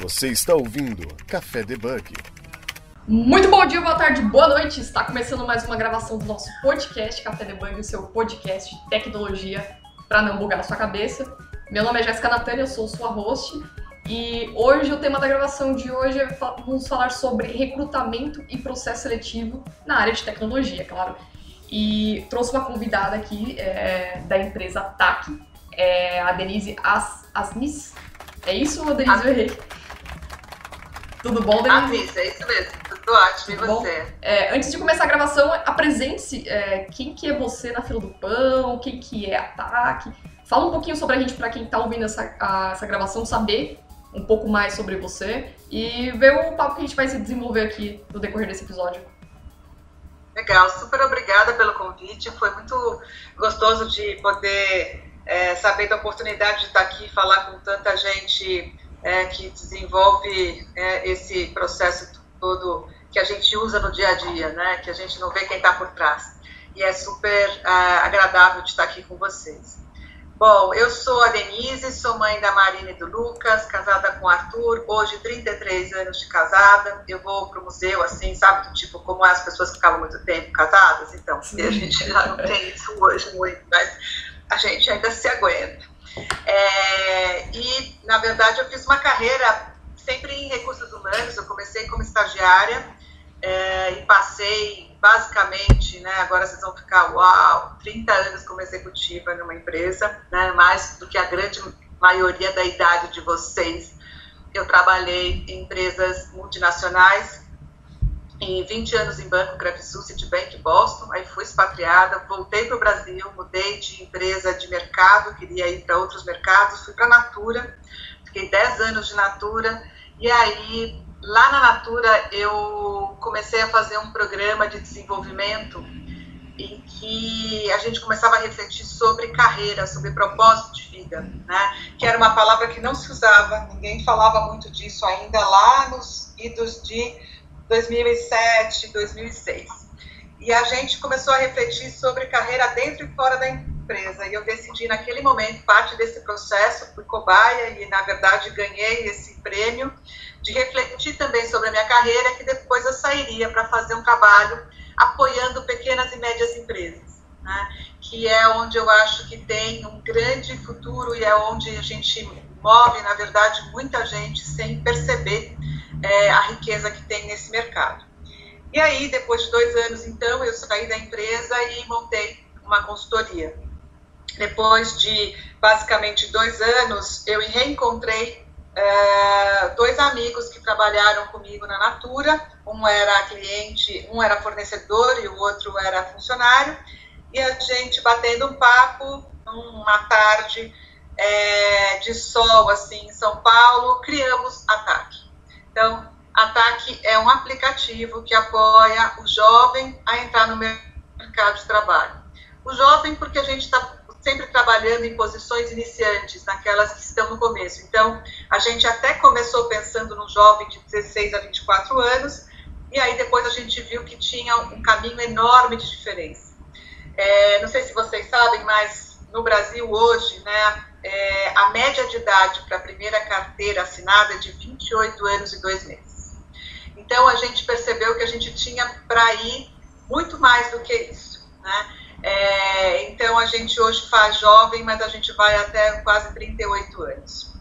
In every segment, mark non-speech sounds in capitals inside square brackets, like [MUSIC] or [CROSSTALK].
Você está ouvindo Café Debug. Muito bom dia, boa tarde, boa noite. Está começando mais uma gravação do nosso podcast Café Debug, o seu podcast de tecnologia para não bugar a sua cabeça. Meu nome é Jéssica Natânia, eu sou sua host. E hoje o tema da gravação de hoje é vamos falar sobre recrutamento e processo seletivo na área de tecnologia, claro. E trouxe uma convidada aqui é, da empresa TAC, é a Denise As Asnis. É isso, Denise? Eu errei. Tudo bom, Denise? Asnis, é isso mesmo. Tudo ótimo, Tudo e você? É, antes de começar a gravação, apresente-se. É, quem que é você na fila do pão? Quem que é a TAC? Fala um pouquinho sobre a gente, para quem está ouvindo essa, a, essa gravação, saber um pouco mais sobre você e ver o papo que a gente vai se desenvolver aqui no decorrer desse episódio. Legal, super obrigada pelo convite. Foi muito gostoso de poder é, saber da oportunidade de estar aqui e falar com tanta gente é, que desenvolve é, esse processo todo que a gente usa no dia a dia, né? Que a gente não vê quem está por trás. E é super ah, agradável de estar aqui com vocês. Bom, eu sou a Denise, sou mãe da Marina e do Lucas, casada com o Arthur, hoje 33 anos de casada. Eu vou para o museu, assim, sabe, do tipo, como as pessoas que ficavam muito tempo casadas? Então, a gente já não tem isso hoje muito, mas a gente ainda se aguenta. É, e, na verdade, eu fiz uma carreira sempre em recursos humanos, eu comecei como estagiária é, e passei basicamente, né, agora vocês vão ficar, uau, 30 anos como executiva numa empresa, né, mais do que a grande maioria da idade de vocês. Eu trabalhei em empresas multinacionais, em 20 anos em banco, Credit Suisse, Citibank, Boston, aí fui expatriada, voltei para o Brasil, mudei de empresa de mercado, queria ir para outros mercados, fui para a Natura, fiquei 10 anos de Natura, e aí lá na Natura eu comecei a fazer um programa de desenvolvimento em que a gente começava a refletir sobre carreira, sobre propósito de vida, né? Que era uma palavra que não se usava, ninguém falava muito disso ainda lá nos idos de 2007, 2006. E a gente começou a refletir sobre carreira dentro e fora da empresa. E eu decidi naquele momento parte desse processo, fui cobaia e na verdade ganhei esse prêmio de refletir também sobre a minha carreira, que depois eu sairia para fazer um trabalho apoiando pequenas e médias empresas, né? que é onde eu acho que tem um grande futuro e é onde a gente move, na verdade, muita gente sem perceber é, a riqueza que tem nesse mercado. E aí, depois de dois anos, então, eu saí da empresa e montei uma consultoria. Depois de basicamente dois anos, eu reencontrei é, dois amigos que trabalharam comigo na Natura, um era cliente, um era fornecedor e o outro era funcionário, e a gente batendo um papo uma tarde é, de sol assim em São Paulo, criamos a TAC. Então, a TAC é um aplicativo que apoia o jovem a entrar no mercado de trabalho. O jovem, porque a gente está sempre trabalhando em posições iniciantes, naquelas que estão no começo. Então, a gente até começou pensando no jovem de 16 a 24 anos, e aí depois a gente viu que tinha um caminho enorme de diferença. É, não sei se vocês sabem, mas no Brasil hoje, né, é, a média de idade para a primeira carteira assinada é de 28 anos e dois meses. Então, a gente percebeu que a gente tinha para ir muito mais do que isso. Né? É, então a gente hoje faz jovem, mas a gente vai até quase 38 anos.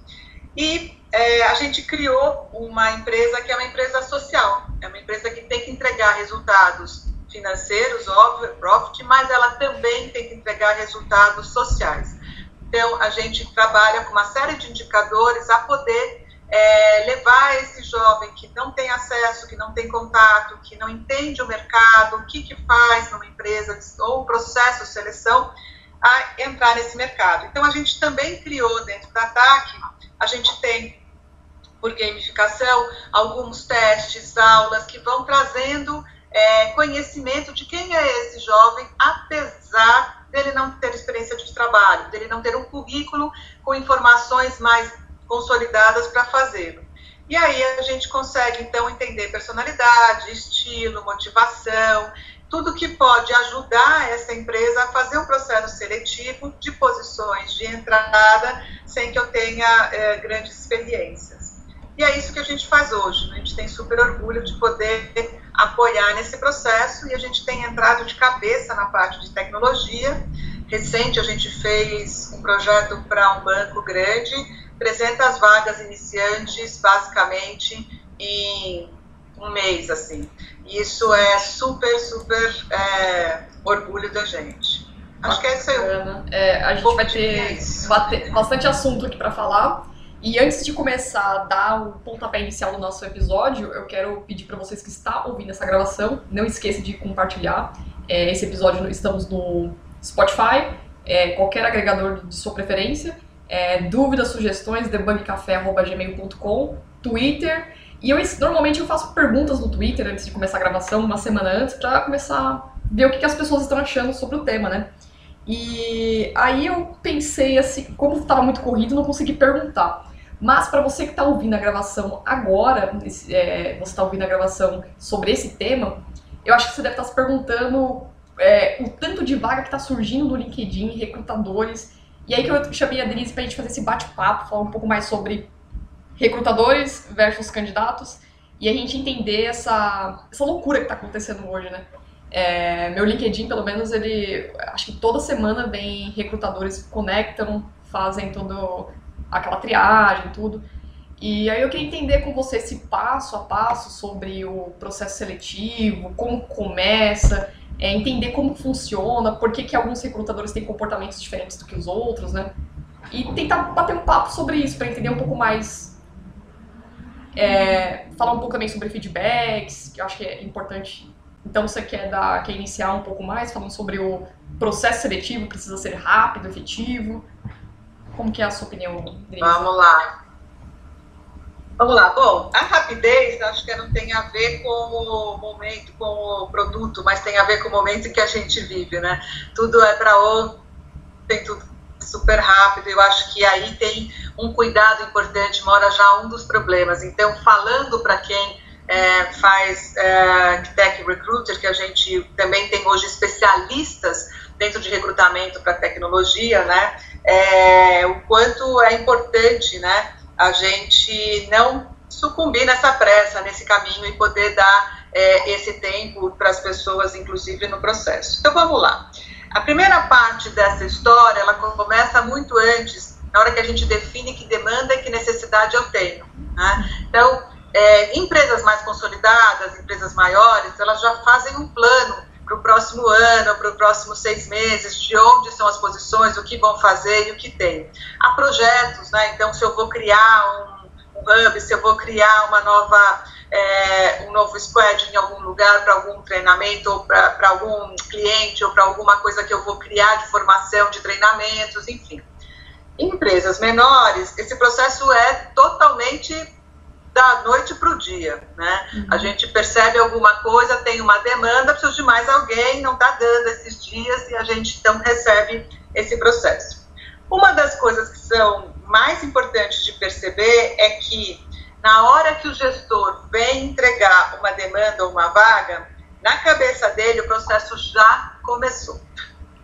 E é, a gente criou uma empresa que é uma empresa social, é uma empresa que tem que entregar resultados financeiros, óbvio, profit, mas ela também tem que entregar resultados sociais. Então a gente trabalha com uma série de indicadores a poder é, levar esse jovem que não tem acesso, que não tem contato, que não entende o mercado, o que, que faz numa empresa ou o processo de seleção, a entrar nesse mercado. Então, a gente também criou dentro da TAC, a gente tem, por gamificação, alguns testes, aulas que vão trazendo é, conhecimento de quem é esse jovem, apesar dele não ter experiência de trabalho, dele não ter um currículo com informações mais consolidadas para fazê-lo. E aí a gente consegue, então, entender personalidade, estilo, motivação, tudo que pode ajudar essa empresa a fazer um processo seletivo de posições de entrada sem que eu tenha é, grandes experiências. E é isso que a gente faz hoje. Né? A gente tem super orgulho de poder apoiar nesse processo e a gente tem entrado de cabeça na parte de tecnologia. Recente, a gente fez um projeto para um banco grande, 300 vagas iniciantes, basicamente, em um mês, assim. Isso é super, super é, orgulho da gente. Acho que é isso aí. É, a gente vai ter bastante assunto aqui para falar. E antes de começar a dar o pontapé inicial do nosso episódio, eu quero pedir para vocês que estão ouvindo essa gravação, não esqueça de compartilhar. É, esse episódio estamos no Spotify, é, qualquer agregador de sua preferência. É, dúvidas, sugestões, debugcafé.gmail.com, Twitter. E eu normalmente eu faço perguntas no Twitter antes de começar a gravação, uma semana antes, para começar a ver o que, que as pessoas estão achando sobre o tema, né? E aí eu pensei assim, como estava muito corrido, não consegui perguntar. Mas para você que está ouvindo a gravação agora, é, você está ouvindo a gravação sobre esse tema, eu acho que você deve estar tá se perguntando é, o tanto de vaga que está surgindo no LinkedIn, recrutadores. E aí que eu chamei a Denise para a gente fazer esse bate-papo, falar um pouco mais sobre recrutadores versus candidatos e a gente entender essa, essa loucura que está acontecendo hoje, né? É, meu LinkedIn, pelo menos, ele acho que toda semana vem recrutadores conectam, fazem todo aquela triagem, tudo. E aí eu queria entender com você esse passo a passo sobre o processo seletivo, como começa, é, entender como funciona, por que, que alguns recrutadores têm comportamentos diferentes do que os outros, né? E tentar bater um papo sobre isso, para entender um pouco mais. É, falar um pouco também sobre feedbacks, que eu acho que é importante. Então você quer dar, quer iniciar um pouco mais, falando sobre o processo seletivo, precisa ser rápido, efetivo. Como que é a sua opinião, Denise? Vamos lá. Vamos lá. Bom, a rapidez acho que não tem a ver com o momento, com o produto, mas tem a ver com o momento em que a gente vive, né? Tudo é para ontem, tudo super rápido. Eu acho que aí tem um cuidado importante, mora já um dos problemas. Então, falando para quem é, faz é, Tech Recruiter, que a gente também tem hoje especialistas dentro de recrutamento para tecnologia, né? é, o quanto é importante né, a gente não sucumbir nessa pressa, nesse caminho e poder dar é, esse tempo para as pessoas, inclusive no processo. Então vamos lá. A primeira parte dessa história, ela começa muito antes, na hora que a gente define que demanda e que necessidade eu tenho. Né? Então, é, empresas mais consolidadas, empresas maiores, elas já fazem um plano para o próximo ano, para os próximos seis meses, de onde são as posições, o que vão fazer e o que tem. Há projetos, né? Então, se eu vou criar um, um hub, se eu vou criar uma nova, é, um novo squad em algum lugar para algum treinamento, ou para algum cliente, ou para alguma coisa que eu vou criar de formação, de treinamentos, enfim. Em empresas menores, esse processo é totalmente da noite para o dia, né? Uhum. A gente percebe alguma coisa, tem uma demanda, precisa de mais alguém, não está dando esses dias e a gente então recebe esse processo. Uma das coisas que são mais importantes de perceber é que na hora que o gestor vem entregar uma demanda ou uma vaga, na cabeça dele o processo já começou,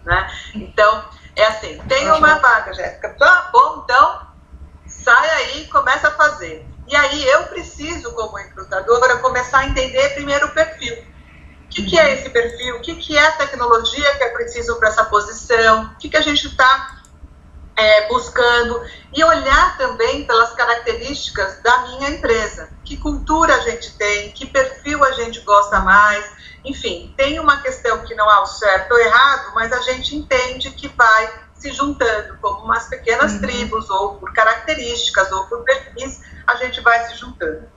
né? Então, é assim, tem uma vaga, Jéssica, tá bom, então sai aí e começa a fazer. E aí eu preciso, como recrutadora, começar a entender primeiro o perfil. O que, que é esse perfil? O que, que é a tecnologia que é preciso para essa posição? O que, que a gente está é, buscando? E olhar também pelas características da minha empresa. Que cultura a gente tem? Que perfil a gente gosta mais? Enfim, tem uma questão que não há o certo ou errado, mas a gente entende que vai se juntando como umas pequenas uhum. tribos, ou por características, ou por perfis, a gente vai se juntando.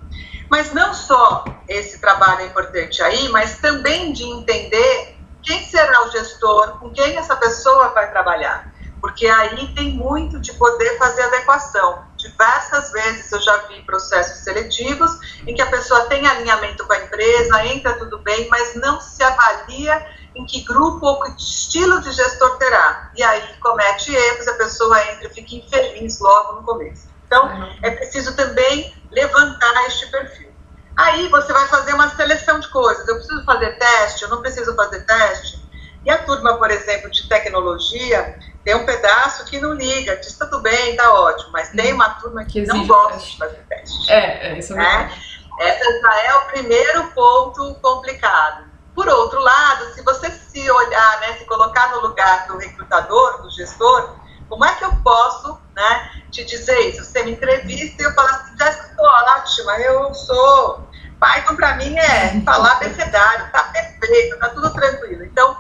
Mas não só esse trabalho é importante aí, mas também de entender quem será o gestor, com quem essa pessoa vai trabalhar. Porque aí tem muito de poder fazer adequação. Diversas vezes eu já vi processos seletivos em que a pessoa tem alinhamento com a empresa, entra tudo bem, mas não se avalia em que grupo ou que estilo de gestor terá. E aí comete erros, a pessoa entra e fica infeliz logo no começo. Então, é preciso também levantar este perfil. Aí você vai fazer uma seleção de coisas. Eu preciso fazer teste, eu não preciso fazer teste. E a turma, por exemplo, de tecnologia, tem um pedaço que não liga, diz tudo bem, tá ótimo, mas tem uma turma que, que não gosta de fazer teste. É, é isso é né? Essa já é o primeiro ponto complicado. Por outro lado, se você se olhar, né, se colocar no lugar do recrutador, do gestor, como é que eu posso né, te dizer isso? Você me entrevista e eu falo assim, Jéssica, ótima, eu sou. Python para mim é falar abecedário, tá perfeito, tá tudo tranquilo. Então,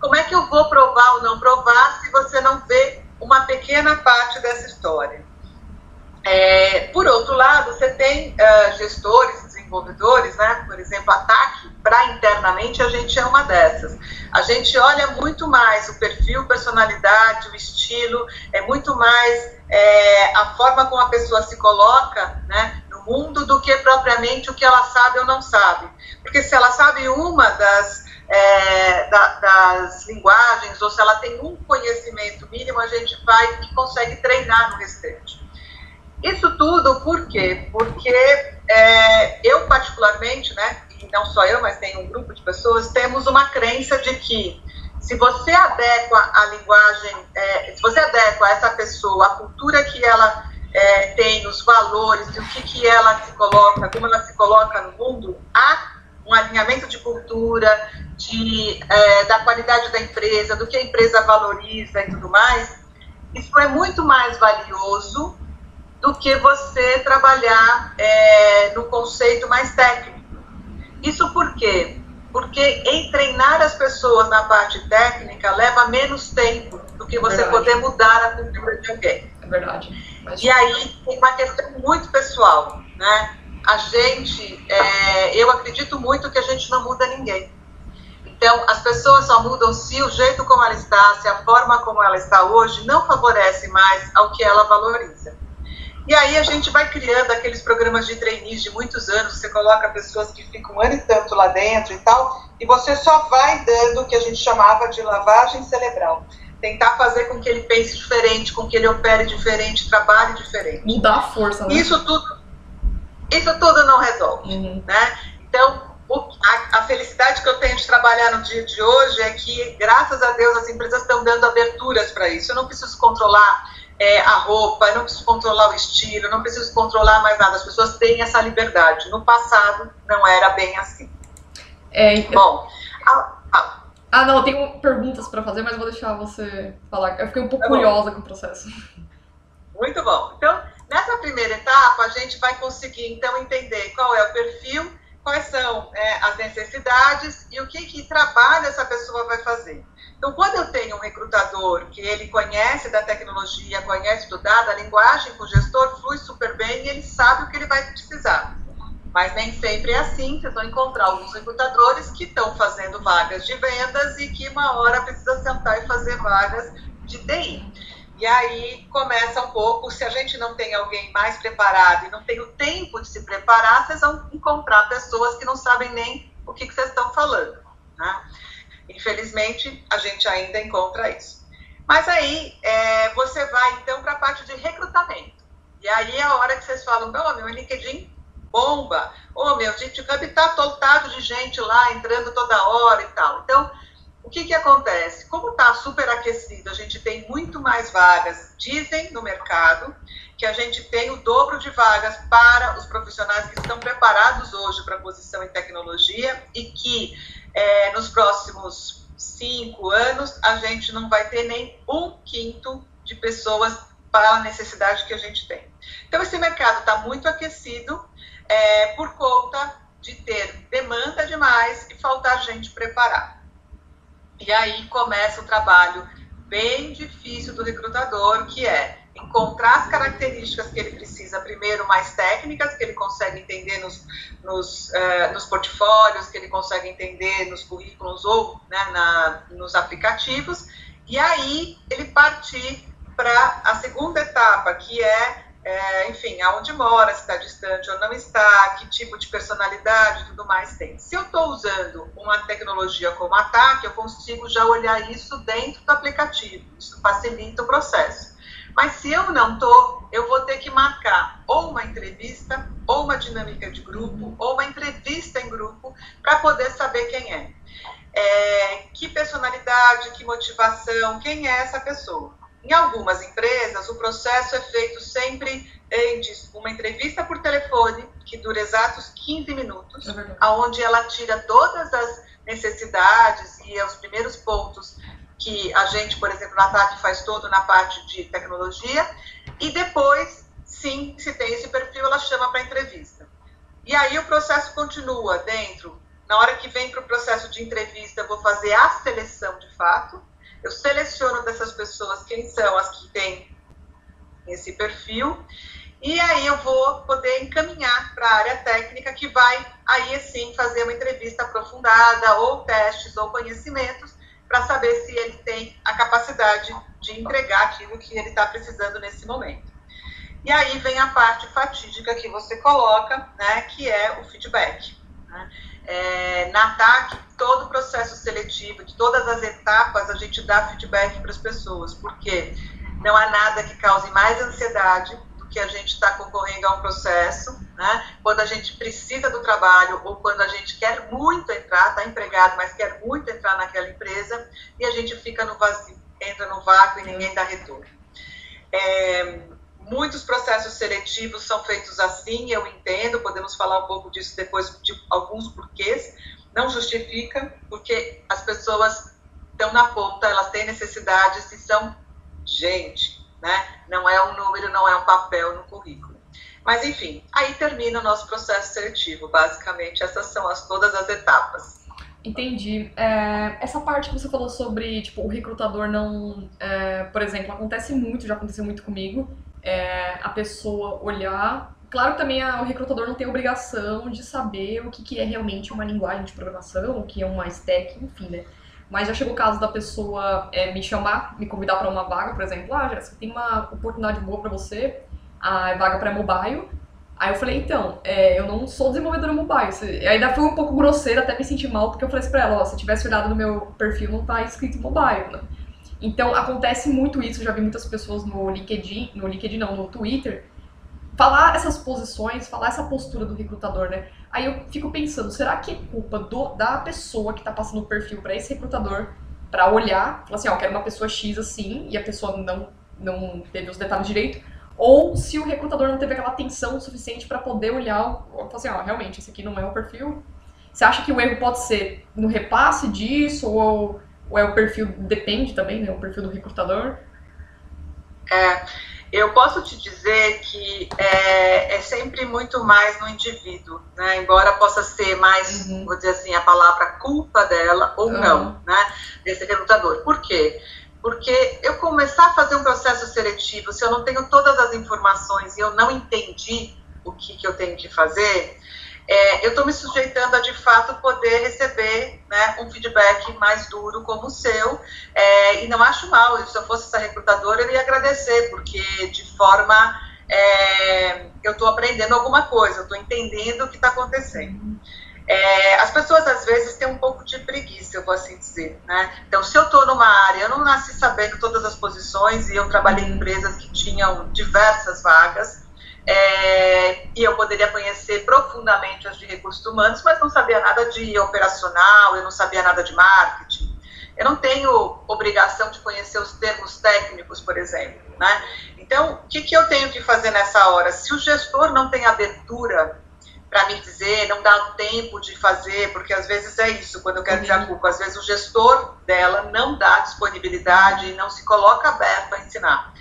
como é que eu vou provar ou não provar se você não vê uma pequena parte dessa história? É, por outro lado, você tem uh, gestores, desenvolvedores, né? Por exemplo, ataque para internamente a gente é uma dessas. A gente olha muito mais o perfil, personalidade, o estilo, é muito mais é, a forma como a pessoa se coloca, né? No mundo do que propriamente o que ela sabe ou não sabe. Porque se ela sabe uma das é, da, das linguagens, ou se ela tem um conhecimento mínimo, a gente vai e consegue treinar no restante. Isso tudo por quê? Porque é, eu, particularmente, né, e não só eu, mas tem um grupo de pessoas, temos uma crença de que se você adequa a linguagem, é, se você adequa essa pessoa, a cultura que ela é, tem, os valores, o que, que ela se coloca, como ela se coloca no mundo, há um alinhamento de cultura, de, é, da qualidade da empresa, do que a empresa valoriza e tudo mais, isso é muito mais valioso do que você trabalhar é, no conceito mais técnico. Isso por quê? Porque em treinar as pessoas na parte técnica leva menos tempo do que você verdade. poder mudar a cultura de alguém. É verdade. Mas... E aí tem uma questão muito pessoal, né? A gente, é, eu acredito muito que a gente não muda ninguém. Então, as pessoas só mudam se o jeito como ela está, se a forma como ela está hoje não favorece mais ao que ela valoriza. E aí a gente vai criando aqueles programas de trainees de muitos anos, você coloca pessoas que ficam um ano e tanto lá dentro e tal, e você só vai dando o que a gente chamava de lavagem cerebral. Tentar fazer com que ele pense diferente, com que ele opere diferente, trabalhe diferente. Mudar a força, né? Isso tudo, isso tudo não resolve, uhum. né? Então, a, a, felicidade que eu tenho de trabalhar no dia de hoje é que, graças a Deus, as empresas estão dando aberturas para isso. Eu não preciso controlar é, a roupa, não preciso controlar o estilo, não preciso controlar mais nada. As pessoas têm essa liberdade. No passado, não era bem assim. É, Bom, a, a... ah, não, eu tenho perguntas para fazer, mas vou deixar você falar. Eu fiquei um pouco tá curiosa com o processo. Muito bom. Então, nessa primeira etapa, a gente vai conseguir, então, entender qual é o perfil, quais são é, as necessidades e o que, que trabalho essa pessoa vai fazer. Então, quando eu tenho um recrutador que ele conhece da tecnologia, conhece do dado, a linguagem com o gestor flui super bem e ele sabe o que ele vai precisar. Mas nem sempre é assim, vocês vão encontrar alguns recrutadores que estão fazendo vagas de vendas e que uma hora precisa sentar e fazer vagas de TI. E aí começa um pouco, se a gente não tem alguém mais preparado e não tem o tempo de se preparar, vocês vão encontrar pessoas que não sabem nem o que, que vocês estão falando. Né? Infelizmente, a gente ainda encontra isso. Mas aí é, você vai então para a parte de recrutamento. E aí é a hora que vocês falam, oh, meu LinkedIn bomba, oh, meu GitHub está de gente lá entrando toda hora e tal. Então, o que, que acontece? Como está super aquecido, a gente tem muito mais vagas, dizem no mercado que a gente tem o dobro de vagas para os profissionais que estão preparados hoje para a posição em tecnologia e que é, nos próximos cinco anos a gente não vai ter nem um quinto de pessoas para a necessidade que a gente tem. Então, esse mercado está muito aquecido é, por conta de ter demanda demais e faltar gente preparada. E aí começa o trabalho bem difícil do recrutador, que é encontrar as características que ele precisa, primeiro mais técnicas, que ele consegue entender nos, nos, uh, nos portfólios, que ele consegue entender nos currículos ou né, na, nos aplicativos, e aí ele partir para a segunda etapa, que é, é, enfim, aonde mora, se está distante ou não está, que tipo de personalidade tudo mais tem. Se eu estou usando uma tecnologia como ataque, eu consigo já olhar isso dentro do aplicativo, isso facilita o processo. Mas se eu não estou, eu vou ter que marcar ou uma entrevista, ou uma dinâmica de grupo, ou uma entrevista em grupo, para poder saber quem é. é, que personalidade, que motivação, quem é essa pessoa. Em algumas empresas, o processo é feito sempre em uma entrevista por telefone, que dura exatos 15 minutos, é aonde ela tira todas as necessidades e os primeiros pontos que a gente, por exemplo, no ataque faz todo na parte de tecnologia, e depois, sim, se tem esse perfil, ela chama para entrevista. E aí o processo continua dentro. Na hora que vem para o processo de entrevista, eu vou fazer a seleção de fato. Eu seleciono dessas pessoas quem são as que têm esse perfil. E aí eu vou poder encaminhar para a área técnica que vai aí sim fazer uma entrevista aprofundada ou testes ou conhecimentos para saber se ele tem a capacidade de entregar aquilo que ele está precisando nesse momento. E aí vem a parte fatídica que você coloca, né, que é o feedback. Né? É, na TAC, todo o processo seletivo, de todas as etapas, a gente dá feedback para as pessoas, porque não há nada que cause mais ansiedade que a gente está concorrendo a um processo, né? quando a gente precisa do trabalho ou quando a gente quer muito entrar, está empregado, mas quer muito entrar naquela empresa e a gente fica no vazio, entra no vácuo e ninguém dá retorno. É, Muitos processos seletivos são feitos assim, eu entendo, podemos falar um pouco disso depois, de alguns porquês. Não justifica, porque as pessoas estão na ponta, elas têm necessidades e são gente, né? Não é um número, não é um papel no currículo. Mas, enfim, aí termina o nosso processo seletivo. Basicamente, essas são as, todas as etapas. Entendi. É, essa parte que você falou sobre, tipo, o recrutador não... É, por exemplo, acontece muito, já aconteceu muito comigo, é, a pessoa olhar. Claro que também a, o recrutador não tem obrigação de saber o que, que é realmente uma linguagem de programação, o que é uma stack, enfim, né? Mas já chegou o caso da pessoa é, me chamar, me convidar para uma vaga, por exemplo, ah, Jéssica, tem uma oportunidade boa para você, a vaga para mobile. Aí eu falei, então, é, eu não sou desenvolvedora mobile. E ainda foi um pouco grosseira, até me senti mal, porque eu falei assim pra ela, ó, se tivesse olhado no meu perfil, não tá escrito mobile, né? Então acontece muito isso, já vi muitas pessoas no LinkedIn, no LinkedIn não, no Twitter, falar essas posições, falar essa postura do recrutador, né? Aí eu fico pensando, será que é culpa do, da pessoa que tá passando o perfil para esse recrutador para olhar, falar assim, ó, quero uma pessoa X assim, e a pessoa não, não teve os detalhes direito, ou se o recrutador não teve aquela atenção suficiente para poder olhar, falar assim, ó, realmente, esse aqui não é o perfil. Você acha que o erro pode ser no repasse disso, ou ou é o perfil, depende também, né? O perfil do recrutador? É, eu posso te dizer que é, é sempre muito mais no indivíduo, né? Embora possa ser mais, uhum. vou dizer assim, a palavra culpa dela ou uhum. não, né? Desse recrutador. Por quê? Porque eu começar a fazer um processo seletivo, se eu não tenho todas as informações e eu não entendi o que, que eu tenho que fazer, é, eu estou me sujeitando a de fato poder receber né, um feedback mais duro como o seu, é, e não acho mal, se eu fosse essa recrutadora, eu ia agradecer, porque de forma é, eu estou aprendendo alguma coisa, eu estou entendendo o que está acontecendo. É, as pessoas às vezes têm um pouco de preguiça, eu vou assim dizer. Né? Então, se eu estou numa área, eu não nasci sabendo todas as posições e eu trabalhei em empresas que tinham diversas vagas, é, e eu poderia conhecer profundamente as de recursos humanos, mas não sabia nada de operacional, eu não sabia nada de marketing. Eu não tenho obrigação de conhecer os termos técnicos, por exemplo. Né? Então, o que, que eu tenho que fazer nessa hora? Se o gestor não tem abertura para me dizer, não dá tempo de fazer, porque às vezes é isso, quando eu quero dizer a uhum. culpa, às vezes o gestor dela não dá disponibilidade e não se coloca aberto a ensinar.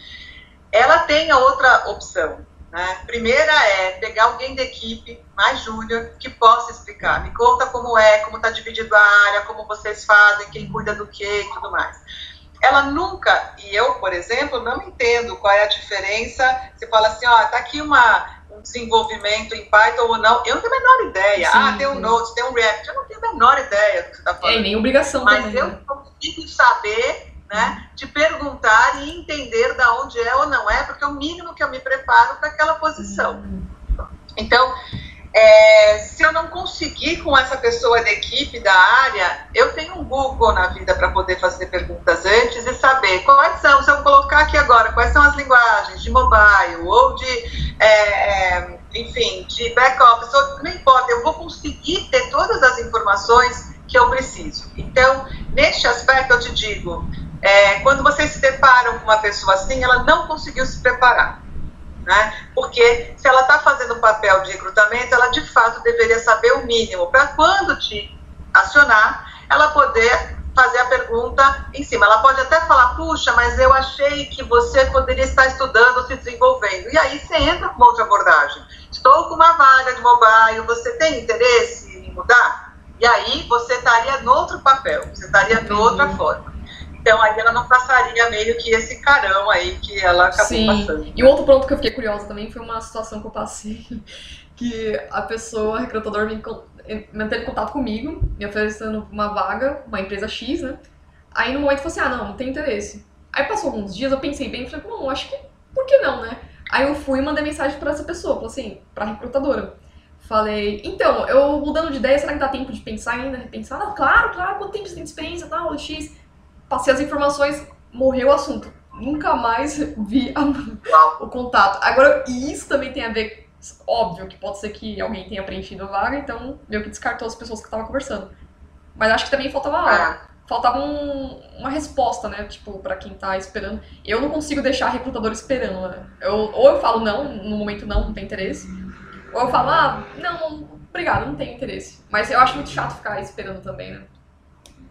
Ela tem a outra opção, né? Primeira é pegar alguém da equipe mais júnior que possa explicar. Me conta como é, como está dividido a área, como vocês fazem, quem cuida do que e tudo mais. Ela nunca, e eu, por exemplo, não entendo qual é a diferença. Você fala assim, ó, tá aqui uma, um desenvolvimento em Python ou não. Eu não tenho a menor ideia. Sim, ah, tem um Node, tem um React. Eu não tenho a menor ideia do que você está falando. É, nem obrigação Mas também, eu né? consigo saber né, de perguntar e entender da onde é ou não é, porque é o mínimo que eu me preparo para aquela posição. Então, é, se eu não conseguir com essa pessoa da equipe, da área, eu tenho um Google na vida para poder fazer perguntas antes e saber quais são, se eu colocar aqui agora, quais são as linguagens de mobile ou de, é, é enfim, de back-office, não importa, eu vou conseguir ter todas as informações que eu preciso. Então, neste aspecto, eu te digo, é, quando vocês se deparam com uma pessoa assim, ela não conseguiu se preparar. Né? Porque se ela está fazendo o papel de recrutamento, ela de fato deveria saber o mínimo para quando te acionar, ela poder fazer a pergunta em cima. Ela pode até falar, puxa, mas eu achei que você poderia estar estudando, se desenvolvendo. E aí você entra com uma outra abordagem. Estou com uma vaga de mobile, você tem interesse em mudar? E aí você estaria no outro papel, você estaria de outra forma. Então aí ela não passaria meio que esse carão aí que ela acabou Sim. passando. E um outro ponto que eu fiquei curiosa também foi uma situação que eu passei, [LAUGHS] que a pessoa, a recrutadora, me manteve contato comigo, me oferecendo uma vaga, uma empresa X, né? Aí no momento eu falei assim, ah, não, não tem interesse. Aí passou alguns dias, eu pensei bem, falei, não, acho que, por que não, né? Aí eu fui e mandei mensagem para essa pessoa, falei assim, pra recrutadora. Falei, então, eu mudando de ideia, será que dá tempo de pensar ainda, repensar? Não, claro, claro, quanto tempo você tem de experiência, tal, X. Passei as informações, morreu o assunto. Nunca mais [LAUGHS] vi a, o contato. Agora, isso também tem a ver Óbvio que pode ser que alguém tenha preenchido a vaga, então meio que descartou as pessoas que estavam conversando. Mas acho que também faltava, é. faltava um, uma resposta, né? Tipo, para quem tá esperando. Eu não consigo deixar a recrutador esperando, né? Eu, ou eu falo não, no momento não, não tem interesse. Ou eu falo, ah, não, obrigado, não tenho interesse. Mas eu acho muito chato ficar esperando também, né?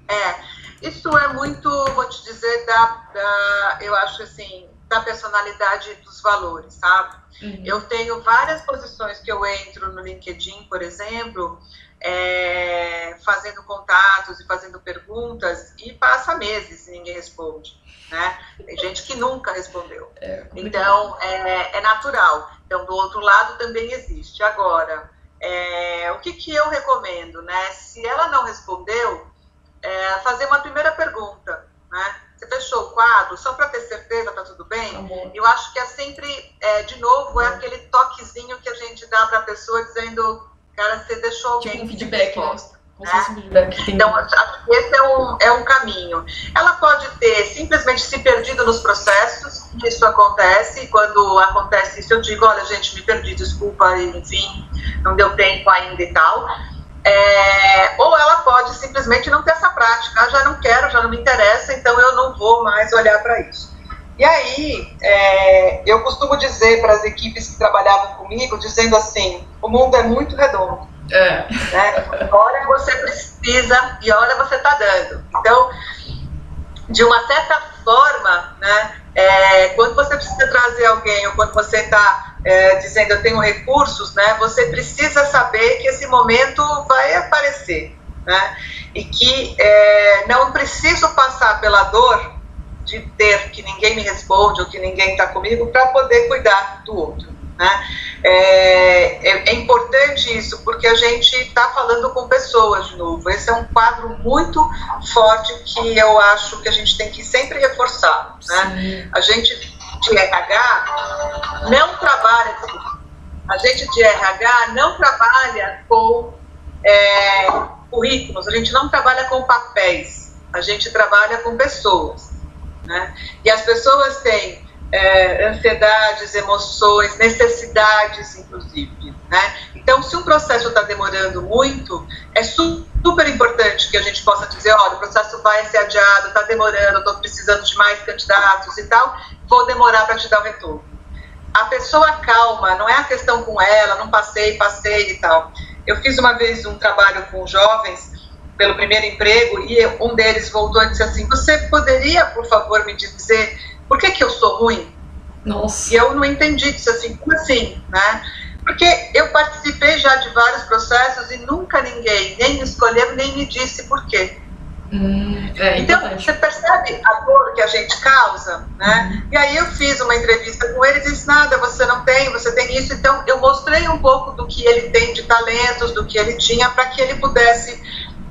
É, isso é muito, vou te dizer, da, da eu acho assim, da personalidade dos valores, sabe? Uhum. Eu tenho várias posições que eu entro no LinkedIn, por exemplo, é, fazendo contatos e fazendo perguntas e passa meses e ninguém responde, né? Tem gente que nunca respondeu. É, então, é, é, natural. Então, do outro lado também existe. Agora, é, o que, que eu recomendo, né? Se ela não respondeu, é, fazer uma primeira pergunta, né? Você fechou o quadro, só para ter certeza, tá tudo bem? Uhum. Eu acho que é sempre, é, de novo, é aquele toquezinho que a gente dá para a pessoa dizendo, cara, você deixou alguém tipo um feedback, né? Então, esse é um, é um caminho. Ela pode ter simplesmente se perdido nos processos, isso acontece, e quando acontece isso, eu digo: olha, gente, me perdi, desculpa, enfim, não deu tempo ainda e tal. É, ou ela pode simplesmente não ter essa prática, ah, já não quero, já não me interessa, então eu não vou mais olhar para isso. E aí, é, eu costumo dizer para as equipes que trabalhavam comigo, dizendo assim: o mundo é muito redondo. É. Né? Hora você precisa e hora você está dando. Então, de uma certa forma, né, é, quando você precisa trazer alguém ou quando você está é, dizendo eu tenho recursos, né, você precisa saber que esse momento vai aparecer, né, e que é, não preciso passar pela dor de ter que ninguém me responde ou que ninguém está comigo para poder cuidar do outro. Né? É, é, é, importante isso porque a gente está falando com pessoas de novo. Esse é um quadro muito forte que eu acho que a gente tem que sempre reforçar. Né? A gente de RH não trabalha, a gente de RH não trabalha com é, currículos, a gente não trabalha com papéis, a gente trabalha com pessoas. Né? E as pessoas têm é, ansiedades, emoções, necessidades, inclusive. Né? Então, se um processo está demorando muito, é super importante que a gente possa dizer: olha, o processo vai ser adiado, está demorando, estou precisando de mais candidatos e tal, vou demorar para te dar o retorno. A pessoa calma, não é a questão com ela, não passei, passei e tal. Eu fiz uma vez um trabalho com jovens pelo primeiro emprego e um deles voltou e disse assim: Você poderia, por favor, me dizer por que, que eu sou ruim? Nossa. E eu não entendi, disse assim, como assim, né? Porque eu participei já de vários processos e nunca ninguém nem me escolheu, nem me disse por quê. Hum, é então, você percebe a dor que a gente causa, né? Uhum. E aí eu fiz uma entrevista com ele e disse, nada, você não tem, você tem isso. Então, eu mostrei um pouco do que ele tem de talentos, do que ele tinha, para que ele pudesse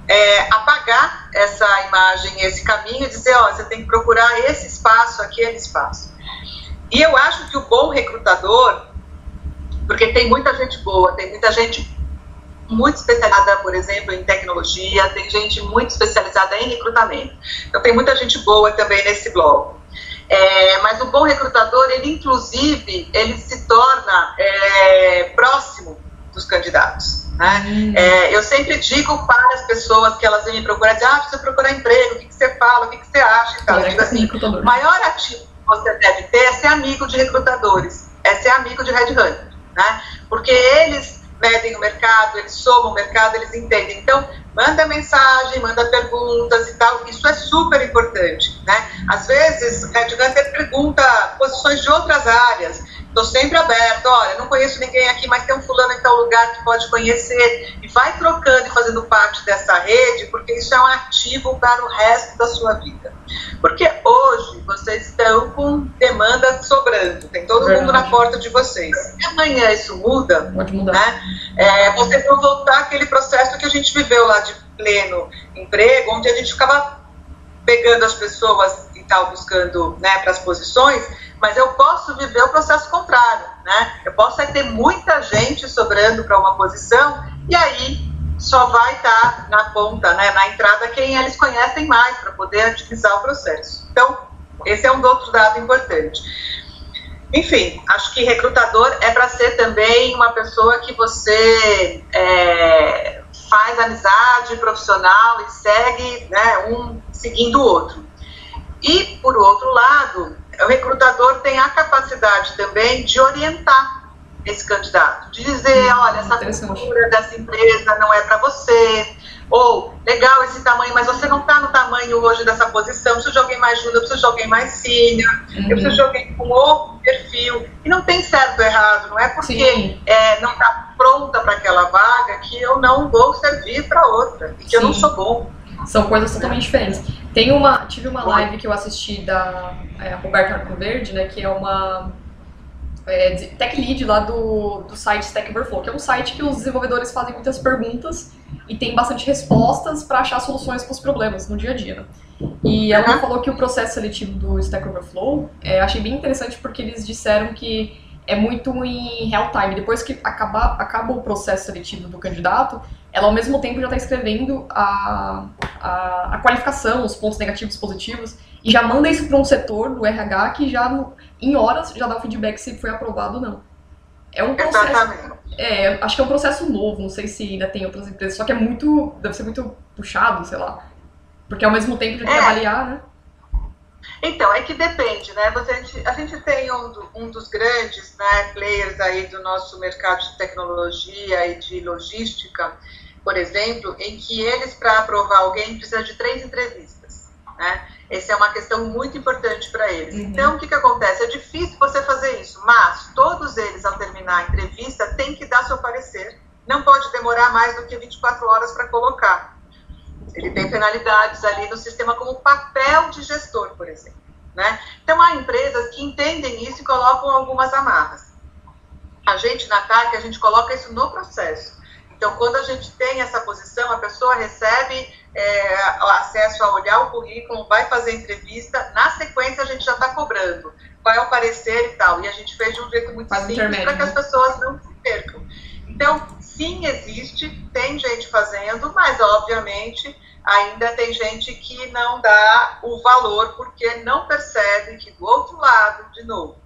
é, apagar essa imagem, esse caminho e dizer, ó, você tem que procurar esse espaço, aquele espaço. E eu acho que o bom recrutador, porque tem muita gente boa, tem muita gente muito especializada, por exemplo, em tecnologia, tem gente muito especializada em recrutamento. Então tem muita gente boa também nesse bloco. É, mas o bom recrutador, ele inclusive, ele se torna é, próximo dos candidatos. Né? Hum. É, eu sempre digo para as pessoas que elas vêm me procurar, dizem, ah, precisa procurar emprego, o que, que você fala, o que, que você acha e tal. Eu digo assim, o maior ativo que você deve ter é ser amigo de recrutadores, é ser amigo de headhunter, né? Porque eles medem o mercado, eles somam o mercado, eles entendem. Então, manda mensagem, manda perguntas e tal, isso é super importante, né? Às vezes, headhunter pergunta posições de outras áreas, Estou sempre aberto, olha, não conheço ninguém aqui, mas tem um fulano em tal lugar que pode conhecer. E vai trocando e fazendo parte dessa rede, porque isso é um ativo para o resto da sua vida. Porque hoje vocês estão com demanda sobrando, tem todo Verdade. mundo na porta de vocês. Se amanhã isso muda, pode mudar. Né, é, vocês vão voltar aquele processo que a gente viveu lá de pleno emprego, onde a gente ficava pegando as pessoas e tal, buscando né, para as posições mas eu posso viver o processo contrário, né? Eu posso ter muita gente sobrando para uma posição e aí só vai estar na ponta, né, na entrada, quem eles conhecem mais para poder otimizar o processo. Então, esse é um outro dado importante. Enfim, acho que recrutador é para ser também uma pessoa que você é, faz amizade profissional e segue né, um seguindo o outro. E, por outro lado, o recrutador tem a capacidade também de orientar esse candidato, de dizer, hum, olha, essa cultura dessa empresa não é para você, ou legal esse tamanho, mas você não está no tamanho hoje dessa posição, preciso de alguém mais júnior, preciso de alguém mais senior, uhum. eu preciso de alguém com outro perfil. E não tem certo ou errado, não é porque é, não está pronta para aquela vaga que eu não vou servir para outra, e que Sim. eu não sou bom. São coisas totalmente diferentes. Tem uma, tive uma live que eu assisti da é, Roberta Arcoverde, né, que é uma é, tech lead lá do, do site Stack Overflow, que é um site que os desenvolvedores fazem muitas perguntas e tem bastante respostas para achar soluções para os problemas no dia a dia. Né? E ela uhum. falou que o processo seletivo do Stack Overflow, é, achei bem interessante porque eles disseram que é muito em real time. Depois que acaba, acaba o processo seletivo do candidato, ela ao mesmo tempo já está escrevendo a, a, a, qualificação, os pontos negativos, positivos, e já manda isso para um setor do RH que já em horas já dá o feedback se foi aprovado ou não. É um processo. É, acho que é um processo novo, não sei se ainda tem outras empresas, só que é muito. deve ser muito puxado, sei lá. Porque ao mesmo tempo de é. avaliar, né? Então, é que depende, né? Você, a, gente, a gente tem um, do, um, dos grandes né, players aí do nosso mercado de tecnologia e de logística, por exemplo, em que eles, para aprovar alguém, precisam de três entrevistas, né? Essa é uma questão muito importante para eles. Uhum. Então, o que, que acontece? É difícil você fazer isso, mas todos eles, ao terminar a entrevista, têm que dar seu parecer. Não pode demorar mais do que 24 horas para colocar. Ele tem penalidades ali no sistema como papel de gestor, por exemplo. Né? Então, há empresas que entendem isso e colocam algumas amarras. A gente, na TAC, a gente coloca isso no processo. Então, quando a gente tem essa posição, a pessoa recebe é, acesso a olhar o currículo, vai fazer entrevista, na sequência a gente já está cobrando qual é o parecer e tal. E a gente fez de um jeito muito Faz simples para que as né? pessoas não se percam. Então, sim, existe, tem gente fazendo, mas obviamente ainda tem gente que não dá o valor porque não percebe que do outro lado, de novo,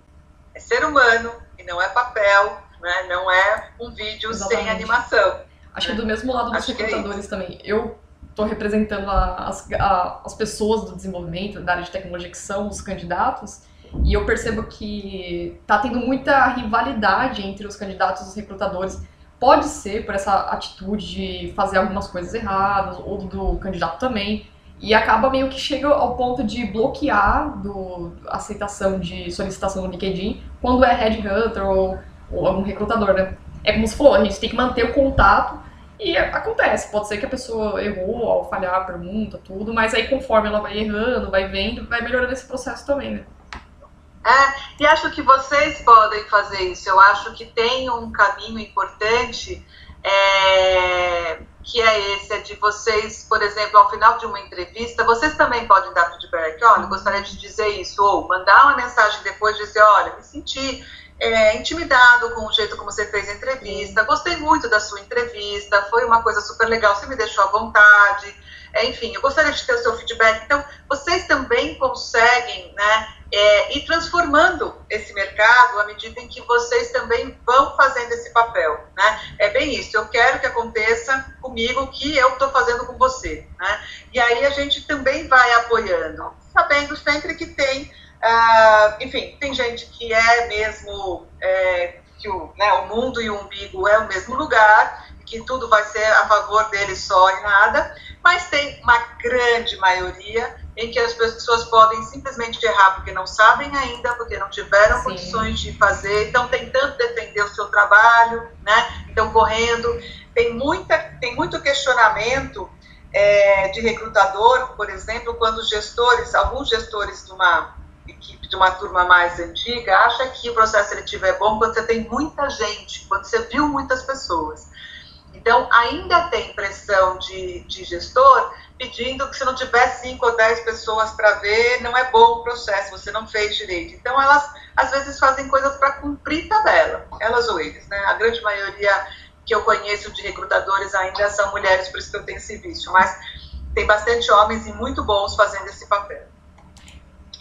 é ser humano e não é papel, né? não é um vídeo Exatamente. sem animação. Acho que do mesmo lado dos é recrutadores é também. Eu estou representando a, as, a, as pessoas do desenvolvimento, da área de tecnologia, que são os candidatos, e eu percebo que está tendo muita rivalidade entre os candidatos e os recrutadores. Pode ser por essa atitude de fazer algumas coisas erradas, ou do candidato também, e acaba meio que chega ao ponto de bloquear do, a aceitação de solicitação no LinkedIn quando é headhunter ou algum recrutador, né? É como você falou, a gente tem que manter o contato e acontece, pode ser que a pessoa errou ao falhar a pergunta, tudo, mas aí conforme ela vai errando, vai vendo, vai melhorando esse processo também, né? É, e acho que vocês podem fazer isso. Eu acho que tem um caminho importante é, que é esse, é de vocês, por exemplo, ao final de uma entrevista, vocês também podem dar feedback. Olha, gostaria de dizer isso, ou mandar uma mensagem depois de dizer, olha, me senti é, intimidado com o jeito como você fez a entrevista, gostei muito da sua entrevista, foi uma coisa super legal, você me deixou à vontade. É, enfim, eu gostaria de ter o seu feedback. Então, vocês também conseguem, né? é, e transformando esse mercado à medida em que vocês também vão fazendo esse papel. Né? É bem isso, eu quero que aconteça comigo o que eu estou fazendo com você. Né? E aí a gente também vai apoiando, sabendo sempre que tem, uh, enfim, tem gente que é mesmo, é, que o, né, o mundo e o umbigo é o mesmo lugar, que tudo vai ser a favor dele só e nada, mas tem uma grande maioria em que as pessoas podem simplesmente errar porque não sabem ainda, porque não tiveram Sim. condições de fazer, estão tentando defender o seu trabalho, né? Estão correndo. Tem, muita, tem muito questionamento é, de recrutador, por exemplo, quando gestores, alguns gestores de uma equipe de uma turma mais antiga, acha que o processo seletivo é bom quando você tem muita gente, quando você viu muitas pessoas. Então, ainda tem pressão de, de gestor pedindo que se não tiver 5 ou 10 pessoas para ver, não é bom o processo, você não fez direito. Então, elas às vezes fazem coisas para cumprir tabela, elas ou eles, né? A grande maioria que eu conheço de recrutadores ainda são mulheres, por isso que eu tenho esse vício, mas tem bastante homens e muito bons fazendo esse papel.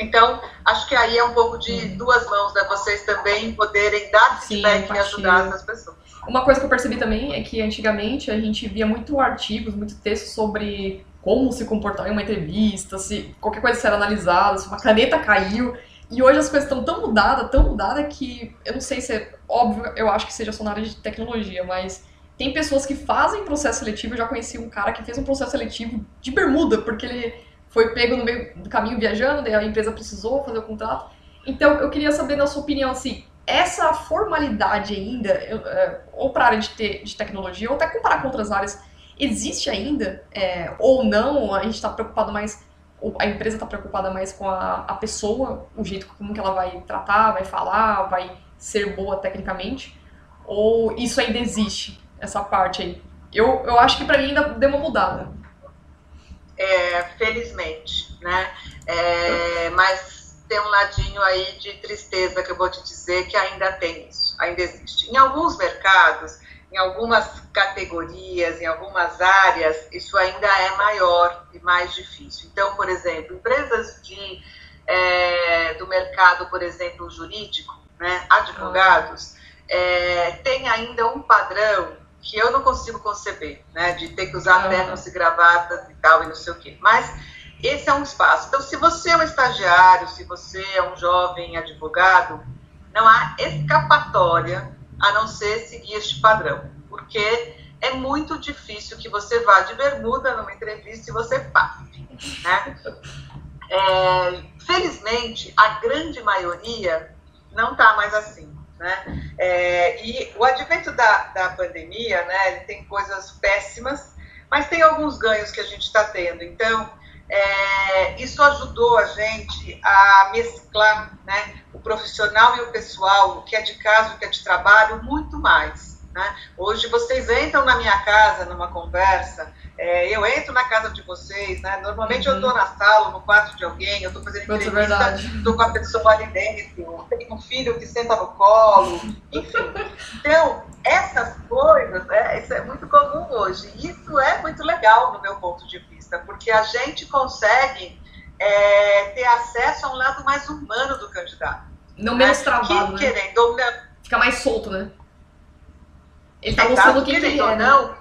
Então, acho que aí é um pouco de uhum. duas mãos, né? Vocês também poderem dar feedback e ajudar as pessoas. Uma coisa que eu percebi também é que antigamente a gente via muito artigos, muito texto sobre como se comportar em uma entrevista, se qualquer coisa ser analisada, se uma caneta caiu. E hoje as coisas estão tão mudadas, tão mudadas que eu não sei se é óbvio, eu acho que seja só na área de tecnologia, mas tem pessoas que fazem processo seletivo. Eu já conheci um cara que fez um processo seletivo de bermuda, porque ele foi pego no meio do caminho viajando, daí a empresa precisou fazer o contrato. Então eu queria saber, na sua opinião, assim, essa formalidade ainda, é, ou para a área de, te, de tecnologia, ou até comparar com outras áreas, existe ainda é, ou não? A gente está preocupado mais, a empresa está preocupada mais com a, a pessoa, o jeito como que ela vai tratar, vai falar, vai ser boa tecnicamente? Ou isso ainda existe, essa parte aí? Eu, eu acho que para mim ainda deu uma mudada. É, felizmente, né? É, mas tem um ladinho aí de tristeza que eu vou te dizer que ainda tem isso, ainda existe. Em alguns mercados, em algumas categorias, em algumas áreas, isso ainda é maior e mais difícil. Então, por exemplo, empresas de, é, do mercado, por exemplo, jurídico, né, advogados, é, tem ainda um padrão que eu não consigo conceber, né, de ter que usar ternos e gravatas e tal, e não sei o quê. Mas esse é um espaço. Então, se você é um estagiário, se você é um jovem advogado, não há escapatória a não ser seguir este padrão, porque é muito difícil que você vá de bermuda numa entrevista e você passe, né? É, felizmente, a grande maioria não está mais assim, né? É, e o advento da, da pandemia, né, ele tem coisas péssimas, mas tem alguns ganhos que a gente está tendo. Então, é, isso ajudou a gente a mesclar né, o profissional e o pessoal, o que é de casa, o que é de trabalho, muito mais. Né? Hoje vocês entram na minha casa numa conversa, é, eu entro na casa de vocês, né? Normalmente uhum. eu estou na sala, no quarto de alguém, eu estou fazendo é entrevista, estou com a pessoa ali dentro, tenho um filho que senta no colo, enfim. Então, essas coisas, é, isso é muito comum hoje. Isso é muito legal no meu ponto de vista porque a gente consegue é, ter acesso a um lado mais humano do candidato. Não menos né? travado, que, né? Querendo não. Fica mais solto, né? Ele tá mostrando o que ele é, não, né?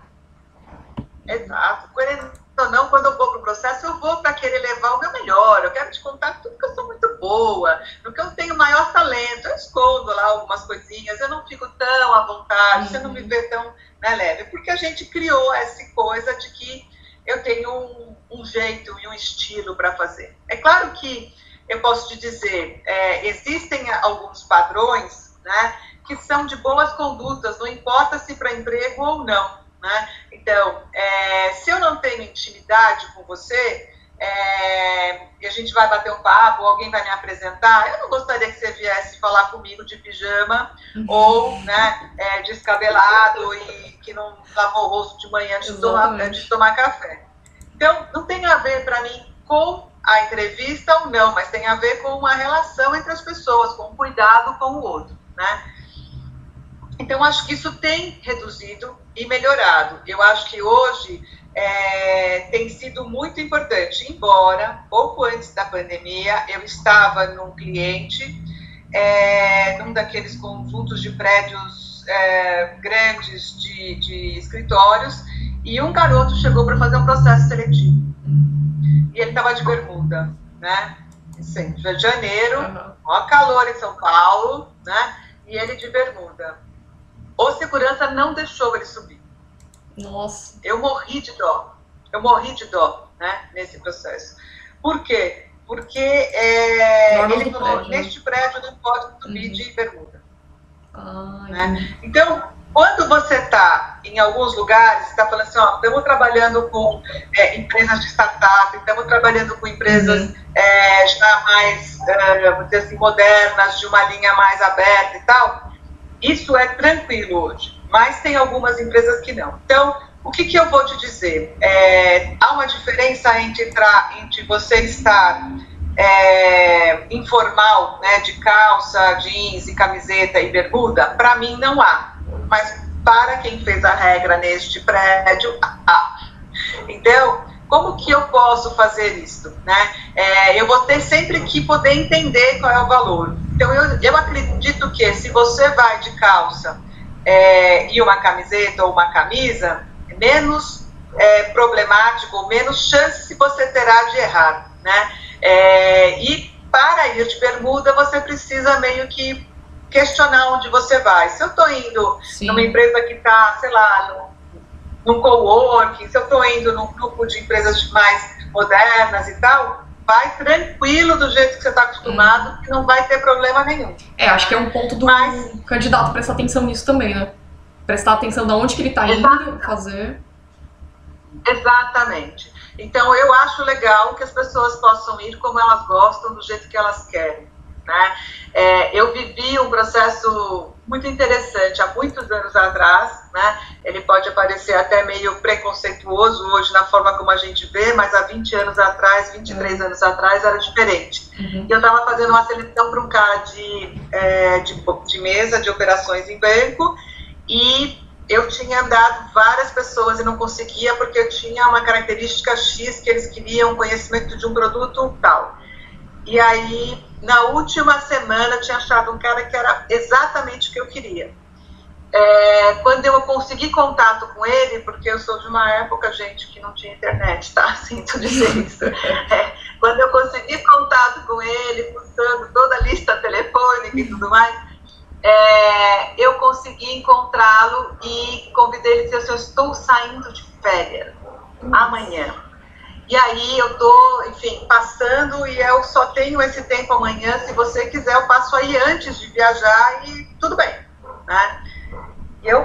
Exato. Querendo ou não, quando eu vou para o processo, eu vou para querer levar o meu melhor. Eu quero te contar tudo que eu sou muito boa, no que eu tenho maior talento. Eu escondo lá algumas coisinhas, eu não fico tão à vontade, uhum. você não me vê tão né, leve. Porque a gente criou essa coisa de que eu tenho um, um jeito e um estilo para fazer. É claro que eu posso te dizer, é, existem alguns padrões né, que são de boas condutas, não importa se para emprego ou não. Né? Então, é, se eu não tenho intimidade com você, é, e a gente vai bater um papo, alguém vai me apresentar, eu não gostaria que você viesse falar comigo de pijama uhum. ou né, é, descabelado e que não lavou o rosto de manhã antes de, tomar, antes de tomar café. Então, não tem a ver para mim com a entrevista ou não, mas tem a ver com uma relação entre as pessoas, com o cuidado com o outro, né? Então, acho que isso tem reduzido e melhorado. Eu acho que hoje é, tem sido muito importante, embora pouco antes da pandemia eu estava num cliente, é, num daqueles conjuntos de prédios é, grandes de, de, escritórios, e um garoto chegou para fazer um processo seletivo. E ele estava de bermuda, né? Sim, Rio de Janeiro, uhum. maior calor em São Paulo, né? E ele de bermuda. O segurança não deixou ele subir. Nossa. Eu morri de dó. Eu morri de dó, né, nesse processo. Por quê? Porque é, ele falou, prédio, né? neste prédio não pode subir uhum. de bermuda. Ai, né? Então, quando você está em alguns lugares, está falando assim, ó, estamos trabalhando com é, empresas de startup, estamos trabalhando com empresas uhum. é, já mais, é, vamos dizer assim, modernas, de uma linha mais aberta e tal, isso é tranquilo hoje mas tem algumas empresas que não. Então, o que, que eu vou te dizer? É, há uma diferença entre, entre você estar é, informal, né, de calça, jeans e camiseta e bermuda? Para mim, não há. Mas para quem fez a regra neste prédio, há. Então, como que eu posso fazer isso? Né? É, eu vou ter sempre que poder entender qual é o valor. Então, eu, eu acredito que se você vai de calça é, e uma camiseta ou uma camisa, menos é, problemático, menos chance você terá de errar, né? É, e para ir de bermuda, você precisa meio que questionar onde você vai. Se eu estou indo Sim. numa empresa que está, sei lá, num, num coworking, se eu estou indo num grupo de empresas mais modernas e tal, vai tranquilo do jeito que você está acostumado, hum. que não vai ter problema nenhum. É, acho que é um ponto do Mas, candidato prestar atenção nisso também, né? Prestar atenção de onde que ele está indo fazer. Exatamente. Então, eu acho legal que as pessoas possam ir como elas gostam, do jeito que elas querem. Né? É, eu vivi um processo muito interessante há muitos anos atrás, né? Ele pode parecer até meio preconceituoso hoje na forma como a gente vê, mas há 20 anos atrás, 23 uhum. anos atrás era diferente. Uhum. Eu estava fazendo uma seleção para um cara de, é, de, de mesa de operações em banco e eu tinha dado várias pessoas e não conseguia porque eu tinha uma característica X que eles queriam conhecimento de um produto tal. E aí, na última semana, eu tinha achado um cara que era exatamente o que eu queria. É, quando eu consegui contato com ele, porque eu sou de uma época, gente, que não tinha internet, tá? [LAUGHS] Sinto dizer isso. É, quando eu consegui contato com ele, buscando toda a lista telefônica e tudo mais, é, eu consegui encontrá-lo e convidei ele e disse assim, eu estou saindo de férias amanhã. E aí eu tô, enfim, passando e eu só tenho esse tempo amanhã. Se você quiser, eu passo aí antes de viajar e tudo bem. Né? Eu,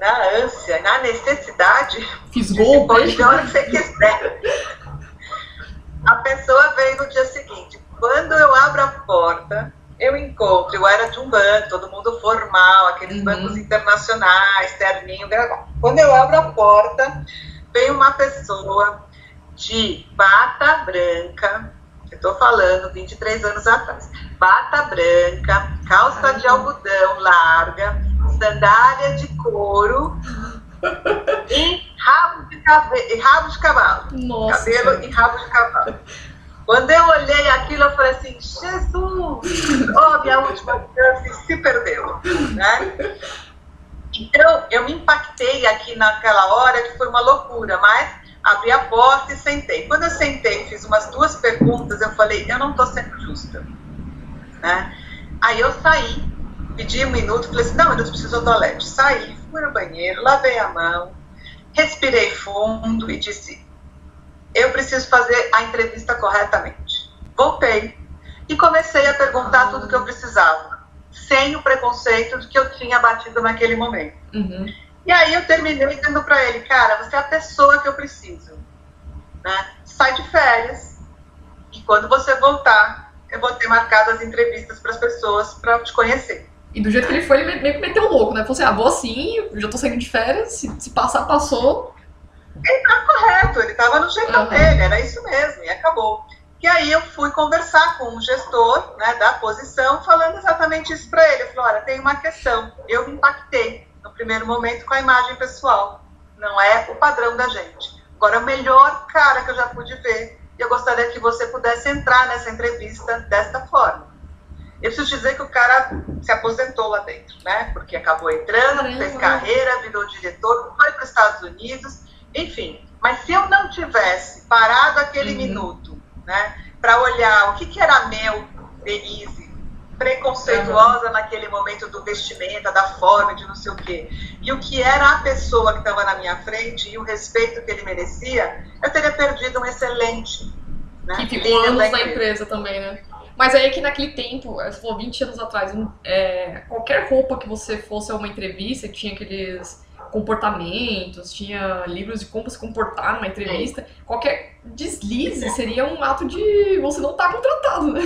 na ânsia, na necessidade, Fiz gol, pode de hora que você quiser. A pessoa veio no dia seguinte. Quando eu abro a porta, eu encontro, eu era de um banco, todo mundo formal, aqueles uhum. bancos internacionais, terninho, gravado. Quando eu abro a porta, vem uma pessoa de bata branca, eu estou falando 23 anos atrás, bata branca, calça de algodão larga, sandália de couro e rabo de, cabe... rabo de cavalo. Nossa. Cabelo e rabo de cavalo. Quando eu olhei aquilo, eu falei assim, Jesus, oh, minha última chance se perdeu, né? Então, eu me impactei aqui naquela hora, que foi uma loucura, mas abri a porta e sentei. Quando eu sentei, fiz umas duas perguntas, eu falei, eu não estou sendo justa. Né? Aí eu saí, pedi um minuto, falei assim, não, eu preciso do toalete. Saí, fui no banheiro, lavei a mão, respirei fundo e disse, eu preciso fazer a entrevista corretamente. Voltei e comecei a perguntar tudo que eu precisava, sem o preconceito de que eu tinha batido naquele momento. Uhum. E aí eu terminei dizendo para ele, cara, você é a pessoa que eu preciso. Né? Sai de férias e quando você voltar, eu vou ter marcado as entrevistas para as pessoas para te conhecer. E do jeito que ele foi, ele meio que meteu louco, né? Falou assim, ah, vou assim, já tô saindo de férias, se, se passar, passou. Ele tá correto, ele tava no jeitão uhum. dele, era isso mesmo, e acabou. E aí eu fui conversar com o gestor né, da posição, falando exatamente isso para ele. Eu falei, olha, tem uma questão. Eu me impactei no primeiro momento com a imagem pessoal. Não é o padrão da gente. Agora, é o melhor cara que eu já pude ver. E eu gostaria que você pudesse entrar nessa entrevista desta forma. Eu preciso dizer que o cara se aposentou lá dentro, né? Porque acabou entrando, Caramba. fez carreira, virou diretor, foi para os Estados Unidos, enfim. Mas se eu não tivesse parado aquele uhum. minuto, né, para olhar o que, que era meu, Denise, preconceituosa uhum. naquele momento do vestimenta, da forma, de não sei o quê, e o que era a pessoa que estava na minha frente e o respeito que ele merecia, eu teria perdido um excelente. Né, que ficou anos da empresa. empresa também, né? Mas aí que naquele tempo, você falou 20 anos atrás, é, qualquer roupa que você fosse a uma entrevista, tinha aqueles comportamentos, tinha livros de como se comportar numa entrevista, qualquer deslize seria um ato de você não estar tá contratado, né?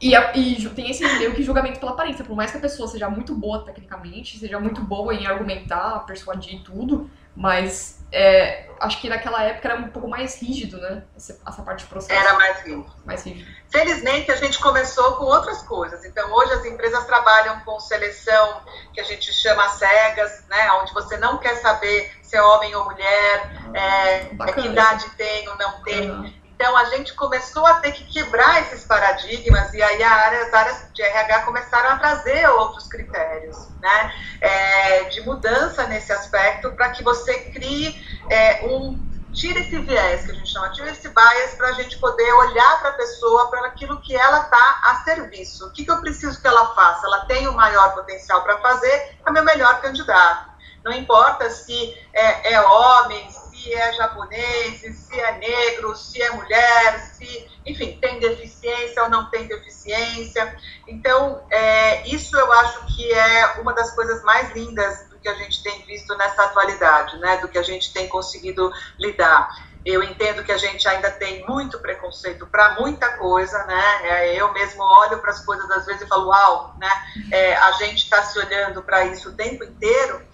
E, e, tem esse meio que julgamento pela aparência. Por mais que a pessoa seja muito boa tecnicamente, seja muito boa em argumentar, persuadir e tudo, mas é, acho que naquela época era um pouco mais rígido, né? Essa, essa parte de processo. Era mais rígido. Mais rígido. Felizmente, a gente começou com outras coisas. Então, hoje as empresas trabalham com seleção que a gente chama cegas, né? Onde você não quer saber se é homem ou mulher, é, que idade tem ou não tem. Então, a gente começou a ter que quebrar esses paradigmas e aí área, as áreas de RH começaram a trazer outros critérios, né, é, de mudança nesse aspecto para que você crie é, um tira esse viés que a gente chama, tira esse bias para a gente poder olhar para a pessoa, para aquilo que ela está a serviço. O que, que eu preciso que ela faça? Ela tem o maior potencial para fazer, é meu melhor candidato. Não importa se é, é homem, se é japonês, se é negro, se é mulher, se, enfim, tem deficiência ou não tem deficiência. Então, é, isso eu acho que é uma das coisas mais lindas do que a gente tem visto nessa atualidade, né, do que a gente tem conseguido lidar. Eu entendo que a gente ainda tem muito preconceito para muita coisa, né? É, eu mesmo olho para as coisas às vezes e falo, uau, né? É, a gente está se olhando para isso o tempo inteiro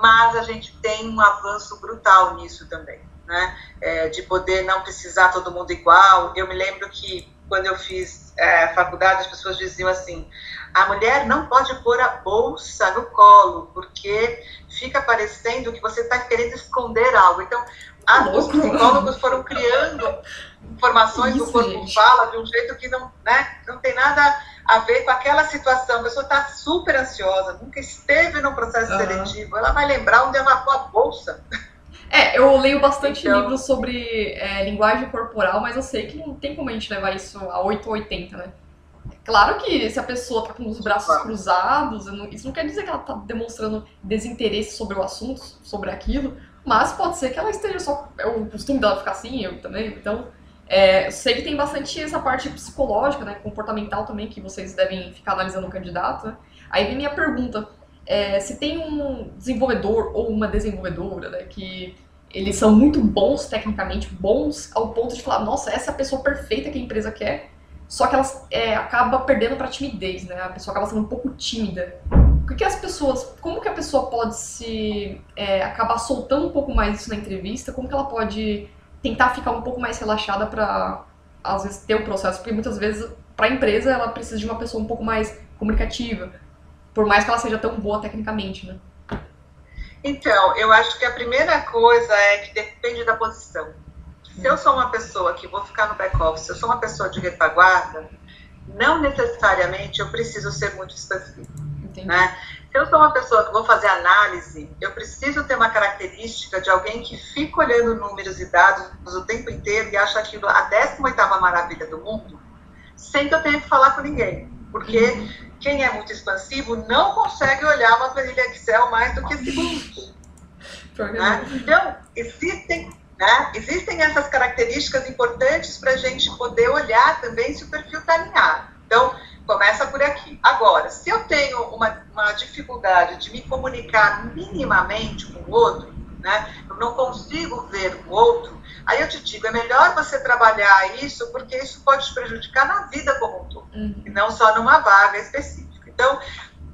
mas a gente tem um avanço brutal nisso também, né? É, de poder não precisar todo mundo igual. Eu me lembro que quando eu fiz é, faculdade, as pessoas diziam assim: a mulher não pode pôr a bolsa no colo, porque fica parecendo que você está querendo esconder algo. Então, a, os psicólogos foram criando [LAUGHS] informações Isso, do corpo gente. fala de um jeito que não, né, não tem nada a ver com aquela situação. A pessoa está super ansiosa, nunca esteve no processo uhum. seletivo, ela vai lembrar onde ela a bolsa. [LAUGHS] É, eu leio bastante então, livros sobre é, linguagem corporal, mas eu sei que não tem como a gente levar isso a 8 ou 80, né? Claro que se a pessoa tá com os braços cruzados, isso não quer dizer que ela tá demonstrando desinteresse sobre o assunto, sobre aquilo, mas pode ser que ela esteja só. É o costume dela ficar assim, eu também, então. É, sei que tem bastante essa parte psicológica, né, comportamental também, que vocês devem ficar analisando o candidato. Né? Aí vem minha pergunta: é, se tem um desenvolvedor ou uma desenvolvedora né, que eles são muito bons tecnicamente, bons ao ponto de falar, nossa, essa é a pessoa perfeita que a empresa quer, só que ela é, acaba perdendo para timidez, né? A pessoa acaba sendo um pouco tímida. O que as pessoas, como que a pessoa pode se é, acabar soltando um pouco mais isso na entrevista? Como que ela pode tentar ficar um pouco mais relaxada para às vezes ter o processo, porque muitas vezes para a empresa ela precisa de uma pessoa um pouco mais comunicativa, por mais que ela seja tão boa tecnicamente, né? Então, eu acho que a primeira coisa é que depende da posição. Se eu sou uma pessoa que vou ficar no back-office, se eu sou uma pessoa de retaguarda, não necessariamente eu preciso ser muito específico. Né? Se eu sou uma pessoa que vou fazer análise, eu preciso ter uma característica de alguém que fica olhando números e dados o tempo inteiro e acha aquilo a 18ª maravilha do mundo, sem que eu tenha que falar com ninguém. Porque uhum. quem é muito expansivo não consegue olhar uma planilha Excel mais do que segundos. Né? Então, existem, né? existem essas características importantes para a gente poder olhar também se o perfil está alinhado. Então, Começa por aqui. Agora, se eu tenho uma, uma dificuldade de me comunicar minimamente com o outro, né, eu não consigo ver o outro, aí eu te digo, é melhor você trabalhar isso, porque isso pode te prejudicar na vida como um todo, uhum. e não só numa vaga específica. Então,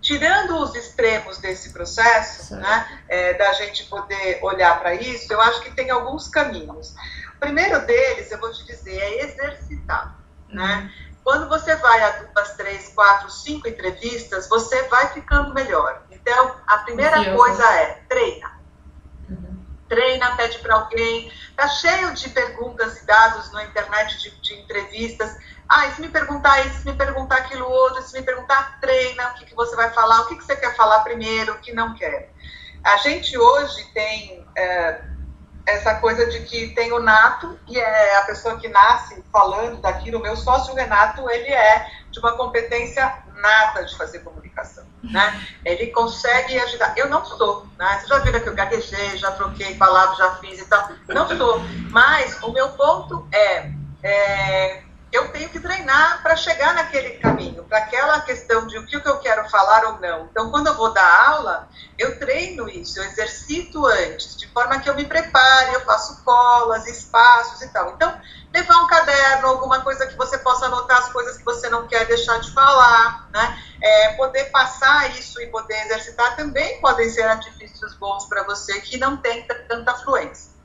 tirando os extremos desse processo, né, é, da gente poder olhar para isso, eu acho que tem alguns caminhos. primeiro deles, eu vou te dizer, é exercitar, né? Quando você vai a duas, três, quatro, cinco entrevistas, você vai ficando melhor. Então, a primeira Sim, coisa é treina. Uhum. Treina, pede para alguém. Tá cheio de perguntas e dados na internet de, de, entrevistas. Ah, e se me perguntar isso, se me perguntar aquilo outro, se me perguntar, treina, o que, que você vai falar, o que, que você quer falar primeiro, o que não quer. A gente hoje tem é, essa coisa de que tem o nato e é a pessoa que nasce falando daquilo. O meu sócio Renato, ele é de uma competência nata de fazer comunicação, né? Ele consegue ajudar. Eu não sou, né? Vocês já viram que eu gaguejei, já troquei palavras, já fiz e tal. Não sou. Mas o meu ponto é, é eu tenho que treinar para chegar naquele caminho, para aquela questão de o que eu quero falar ou não. Então, quando eu vou dar aula, eu treino isso, eu exercito antes, de forma que eu me prepare, eu faço colas, espaços e tal. Então, levar um caderno, alguma coisa que você possa anotar as coisas que você não quer deixar de falar, né? É, poder passar isso e poder exercitar também podem ser artifícios bons para você que não tem tanta fluência.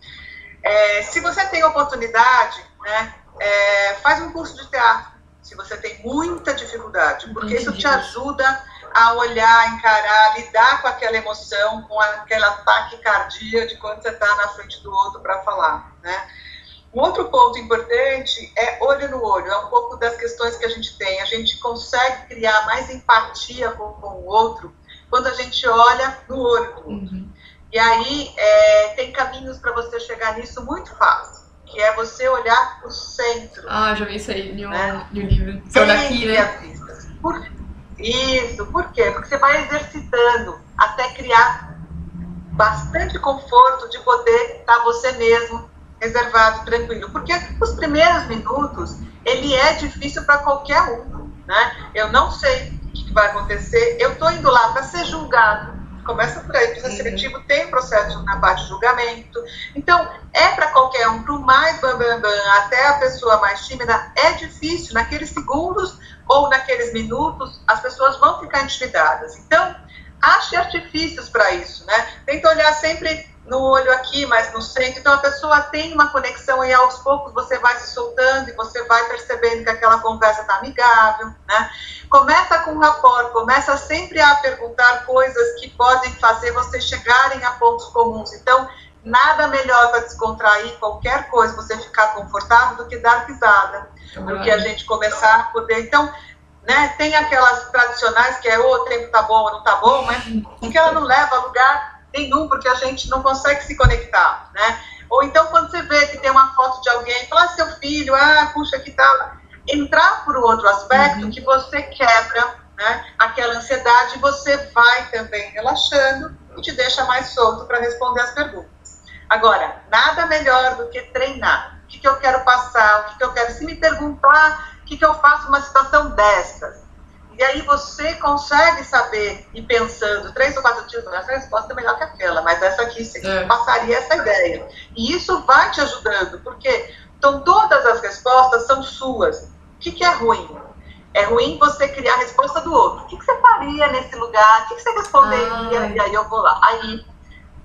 É, se você tem oportunidade, né, é, faz um curso de teatro, se você tem muita dificuldade, porque isso te ajuda a olhar, encarar, lidar com aquela emoção, com aquele ataque cardíaco de quando você está na frente do outro para falar, né? Um outro ponto importante é olho no olho, é um pouco das questões que a gente tem. A gente consegue criar mais empatia com, com o outro quando a gente olha no olho do outro. Uhum. E aí é, tem caminhos para você chegar nisso muito fácil que é você olhar para o centro. Ah, já vi isso aí um, né? livro. Você olha aqui, né? Por, isso, por quê? Porque você vai exercitando até criar bastante conforto de poder estar você mesmo reservado, tranquilo. Porque os primeiros minutos, ele é difícil para qualquer um, né? Eu não sei o que vai acontecer, eu estou indo lá para ser julgado, começa por aí, o uhum. seletivo tem processo na parte de julgamento. Então, é para qualquer um, para o mais bambambam, bam, bam, até a pessoa mais tímida, é difícil, naqueles segundos ou naqueles minutos, as pessoas vão ficar intimidadas. Então, ache artifícios para isso, né? Tenta olhar sempre no olho aqui, mas no centro. Então a pessoa tem uma conexão e aos poucos você vai se soltando e você vai percebendo que aquela conversa está amigável, né? Começa com rapport, começa sempre a perguntar coisas que podem fazer você chegarem a pontos comuns. Então, nada melhor para descontrair qualquer coisa, você ficar confortável do que dar risada. do que a gente começar a poder. Então, né, tem aquelas tradicionais que é o tempo tá bom ou não tá bom, mas que ela não leva a lugar nenhum, porque a gente não consegue se conectar, né? Ou então quando você vê que tem uma foto de alguém, fala, ah, seu filho, ah, puxa, que tal. Entrar por outro aspecto uhum. que você quebra né, aquela ansiedade, você vai também relaxando e te deixa mais solto para responder as perguntas. Agora, nada melhor do que treinar. O que, que eu quero passar, o que, que eu quero. Se me perguntar o que, que eu faço numa situação dessas, e aí você consegue saber, e pensando três ou quatro dias, essa resposta é melhor que aquela, mas essa aqui é. passaria essa ideia. E isso vai te ajudando, porque então todas as respostas são suas. O que, que é ruim? É ruim você criar a resposta do outro. O que, que você faria nesse lugar? O que, que você responderia? E aí eu vou lá. Aí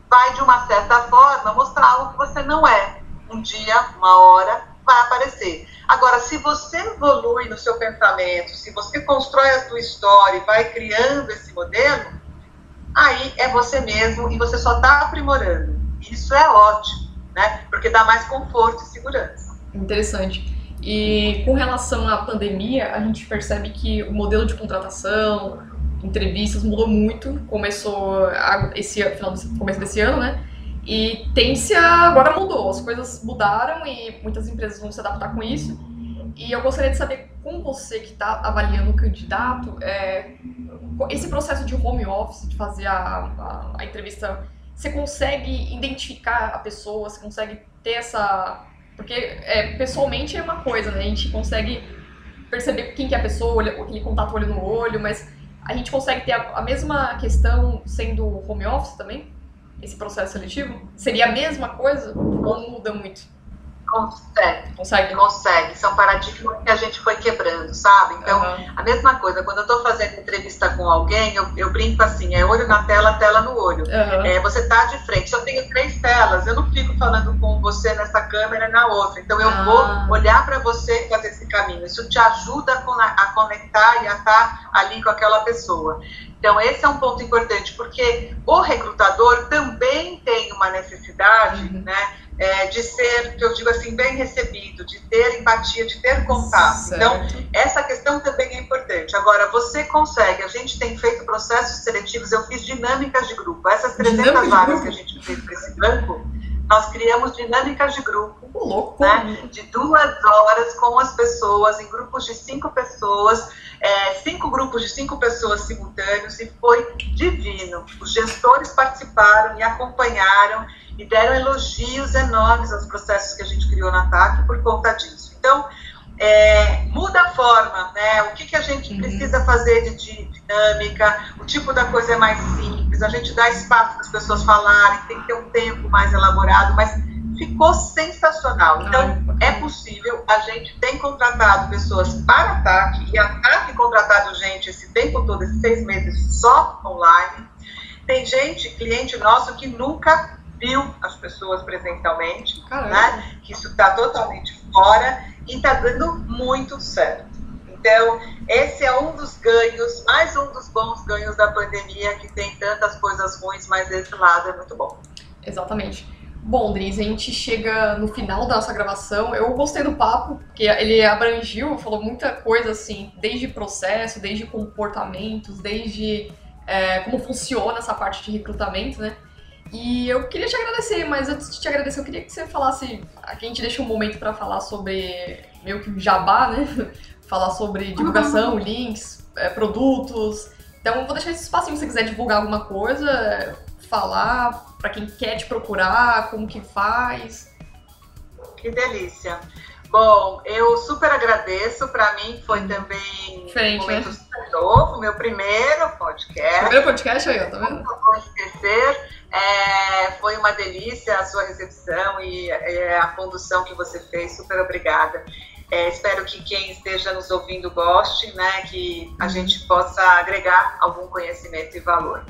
vai, de uma certa forma, mostrar algo que você não é. Um dia, uma hora, vai aparecer. Agora, se você evolui no seu pensamento, se você constrói a sua história e vai criando esse modelo, aí é você mesmo e você só está aprimorando. Isso é ótimo, né? Porque dá mais conforto e segurança. Interessante. E com relação à pandemia, a gente percebe que o modelo de contratação, entrevistas mudou muito. Começou esse final começo desse ano, né? E tendência agora mudou, as coisas mudaram e muitas empresas vão se adaptar com isso. E eu gostaria de saber com você que está avaliando o candidato, é, esse processo de home office, de fazer a, a, a, entrevista, você consegue identificar a pessoa, você consegue ter essa. Porque é, pessoalmente é uma coisa, né? A gente consegue perceber quem que é a pessoa, aquele contato olho no olho, mas a gente consegue ter a, a mesma questão sendo home office também? Esse processo seletivo? Seria a mesma coisa ou muda muito? Consegue. Consegue? Consegue. São paradigmas que a gente foi quebrando, sabe? Então, uhum. a mesma coisa, quando eu estou fazendo entrevista com alguém, eu, eu, brinco assim, é olho na tela, tela no olho. Uhum. É, você está de frente. Eu tenho três telas, eu não fico falando com você nessa câmera na outra. Então, eu ah. vou olhar para você e fazer esse caminho. Isso te ajuda a conectar e a estar tá ali com aquela pessoa. Então, esse é um ponto importante, porque o recrutador também tem uma necessidade, uhum. né? É, de ser, que eu digo assim, bem recebido, de ter empatia, de ter contato. Certo. Então, essa questão também é importante. Agora, você consegue, a gente tem feito processos seletivos, eu fiz dinâmicas de grupo. Essas 300 vagas que a gente fez para esse banco, nós criamos dinâmicas de grupo, louco. Né, de duas horas com as pessoas, em grupos de cinco pessoas, é, cinco grupos de cinco pessoas simultâneos, e foi divino. Os gestores participaram e acompanharam e deram elogios enormes aos processos que a gente criou na TAC por conta disso. Então, é, muda a forma, né? O que, que a gente uhum. precisa fazer de, de, dinâmica, o tipo da coisa é mais simples, a gente dá espaço para as pessoas falarem, tem que ter um tempo mais elaborado, mas ficou sensacional. Então, é possível, a gente tem contratado pessoas para a TAC, e a TAC contratado gente esse tempo todo, esses seis meses só online. Tem gente, cliente nosso, que nunca viu as pessoas presencialmente, né? que isso está totalmente fora e está dando muito certo. Então, esse é um dos ganhos, mais um dos bons ganhos da pandemia, que tem tantas coisas ruins, mas esse lado é muito bom. Exatamente. Bom, Dris, a gente chega no final da nossa gravação. Eu gostei do papo, porque ele abrangiu, falou muita coisa assim, desde processo, desde comportamentos, desde é, como funciona essa parte de recrutamento, né? E eu queria te agradecer, mas antes de te agradecer, eu queria que você falasse. Aqui a gente deixa um momento para falar sobre meio que jabá, né? [LAUGHS] falar sobre divulgação, uhum. links, é, produtos. Então, vou deixar esse espacinho se você quiser divulgar alguma coisa, falar para quem quer te procurar, como que faz. Que delícia. Bom, eu super agradeço. Para mim foi também Diferente, um momento né? super novo, meu primeiro podcast. Primeiro podcast aí, ó, tá vendo? Não vou esquecer. É, foi uma delícia a sua recepção e é, a condução que você fez. Super obrigada. É, espero que quem esteja nos ouvindo goste, né, que a uhum. gente possa agregar algum conhecimento e valor.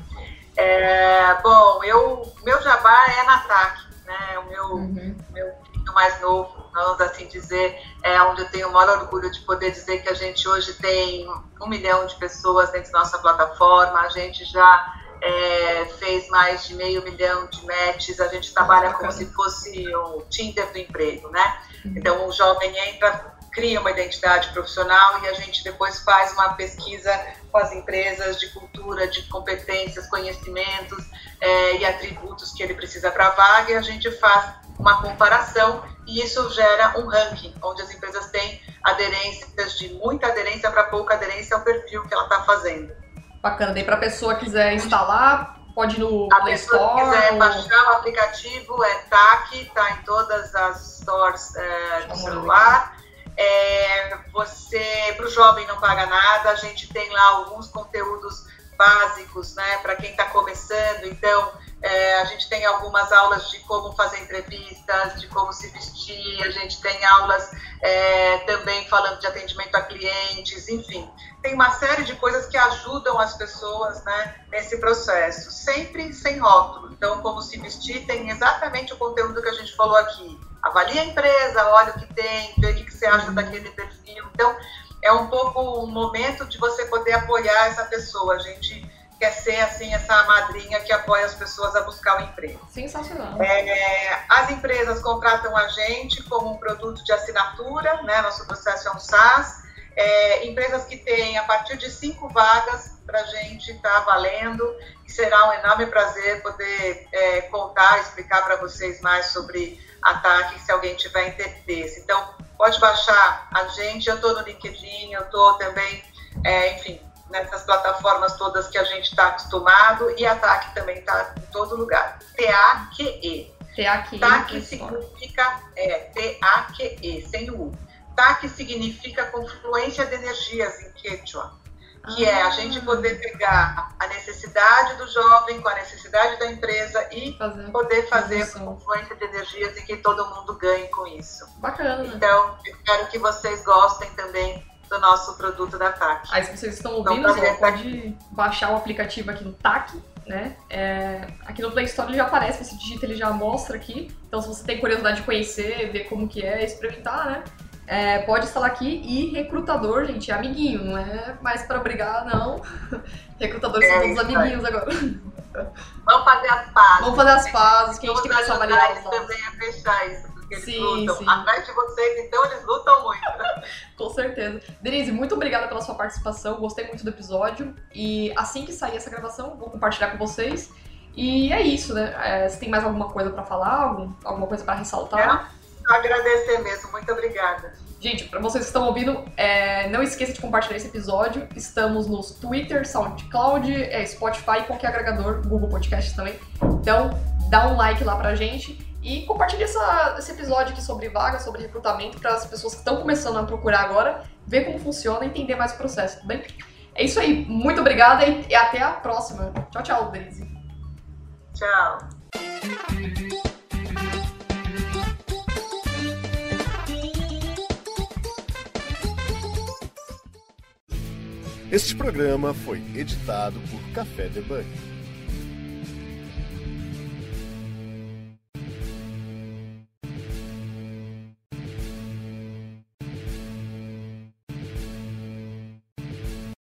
É, bom, eu, meu jabá é na TAC, né, o meu, uhum. meu filho mais novo, vamos assim dizer, é onde eu tenho o maior orgulho de poder dizer que a gente hoje tem um milhão de pessoas dentro da nossa plataforma, a gente já é, fez mais de meio milhão de matches, a gente trabalha como se fosse o Tinder do emprego, né? Então o jovem entra, cria uma identidade profissional e a gente depois faz uma pesquisa com as empresas de cultura, de competências, conhecimentos é, e atributos que ele precisa para a vaga e a gente faz uma comparação e isso gera um ranking, onde as empresas têm aderências de muita aderência para pouca aderência ao perfil que ela está fazendo. Bacana. Daí para a pessoa quiser instalar, pode ir no a Play Store. A pessoa quiser ou... baixar o aplicativo, é TAC, está em todas as stores é, do celular. É, você, para o jovem não paga nada, a gente tem lá alguns conteúdos básicos, né, para quem está começando. Então, é, a gente tem algumas aulas de como fazer entrevistas, de como se vestir, a gente tem aulas é, também falando de atendimento a clientes, enfim. Tem uma série de coisas que ajudam as pessoas né, nesse processo, sempre sem rótulo. Então, como se vestir tem exatamente o conteúdo que a gente falou aqui. Avalie a empresa, olha o que tem, vê o que você acha daquele perfil. Então, é um pouco um momento de você poder apoiar essa pessoa. A gente quer ser assim essa madrinha que apoia as pessoas a buscar o emprego. Sensacional. É, as empresas contratam a gente como um produto de assinatura, né? Nosso processo é um SaaS. É, empresas que têm a partir de cinco vagas para a gente está valendo e será um enorme prazer poder é, contar, explicar para vocês mais sobre ataque se alguém tiver interesse. Então pode baixar a gente. Eu estou no LinkedIn, eu estou também, é, enfim, nessas plataformas todas que a gente está acostumado e a TAC também está em todo lugar. T-A-Q-E. T-A-Q-E. TAC significa é, T-A-Q-E, sem o U. TAC significa confluência de energias em Quechua. que é a gente poder pegar a necessidade do jovem com a necessidade da empresa e Fazer poder fazer produção. confluência de energias e que todo mundo ganhe com isso. Bacana. Então, eu quero que vocês gostem também do nosso produto da TAC. Aí se vocês estão Então, ouvindo, estar pode baixar o aplicativo aqui no TAC, né? É, aqui no Play Store ele já aparece, você digita, ele já mostra aqui. Então se você tem curiosidade de conhecer, ver como que é, experimentar, né? É, pode instalar aqui e recrutador, gente, é amiguinho, não é mais pra brigar, não. [LAUGHS] Recrutadores são É todos isso aí. amiguinhos agora. Vamos fazer as pazes. Vamos fazer as pazes, que a gente tem que os dados. também a fechar isso, eles Sim, lutam. sim. Atrás de vocês, então, eles lutam muito. [LAUGHS] Com certeza. Denise, muito obrigada pela sua participação. Gostei muito do episódio. E assim que sair essa gravação, vou compartilhar com vocês. E é isso, né? É, se tem mais alguma coisa pra falar, algum- alguma coisa pra ressaltar. Só agradecer mesmo. Muito obrigada. Gente, pra vocês que estão ouvindo, é, não esqueça de compartilhar esse episódio. Estamos nos Twitter, SoundCloud, é, Spotify e qualquer agregador, Google Podcast também. Então, dá um like lá pra gente. E compartilhe essa- esse episódio aqui sobre vaga, sobre recrutamento, para as pessoas que estão começando a procurar agora, ver como funciona e entender mais o processo, tudo bem? É isso aí, muito obrigada e, e até a próxima. Tchau, tchau, Denise. Tchau. Este programa foi editado por Café Debug.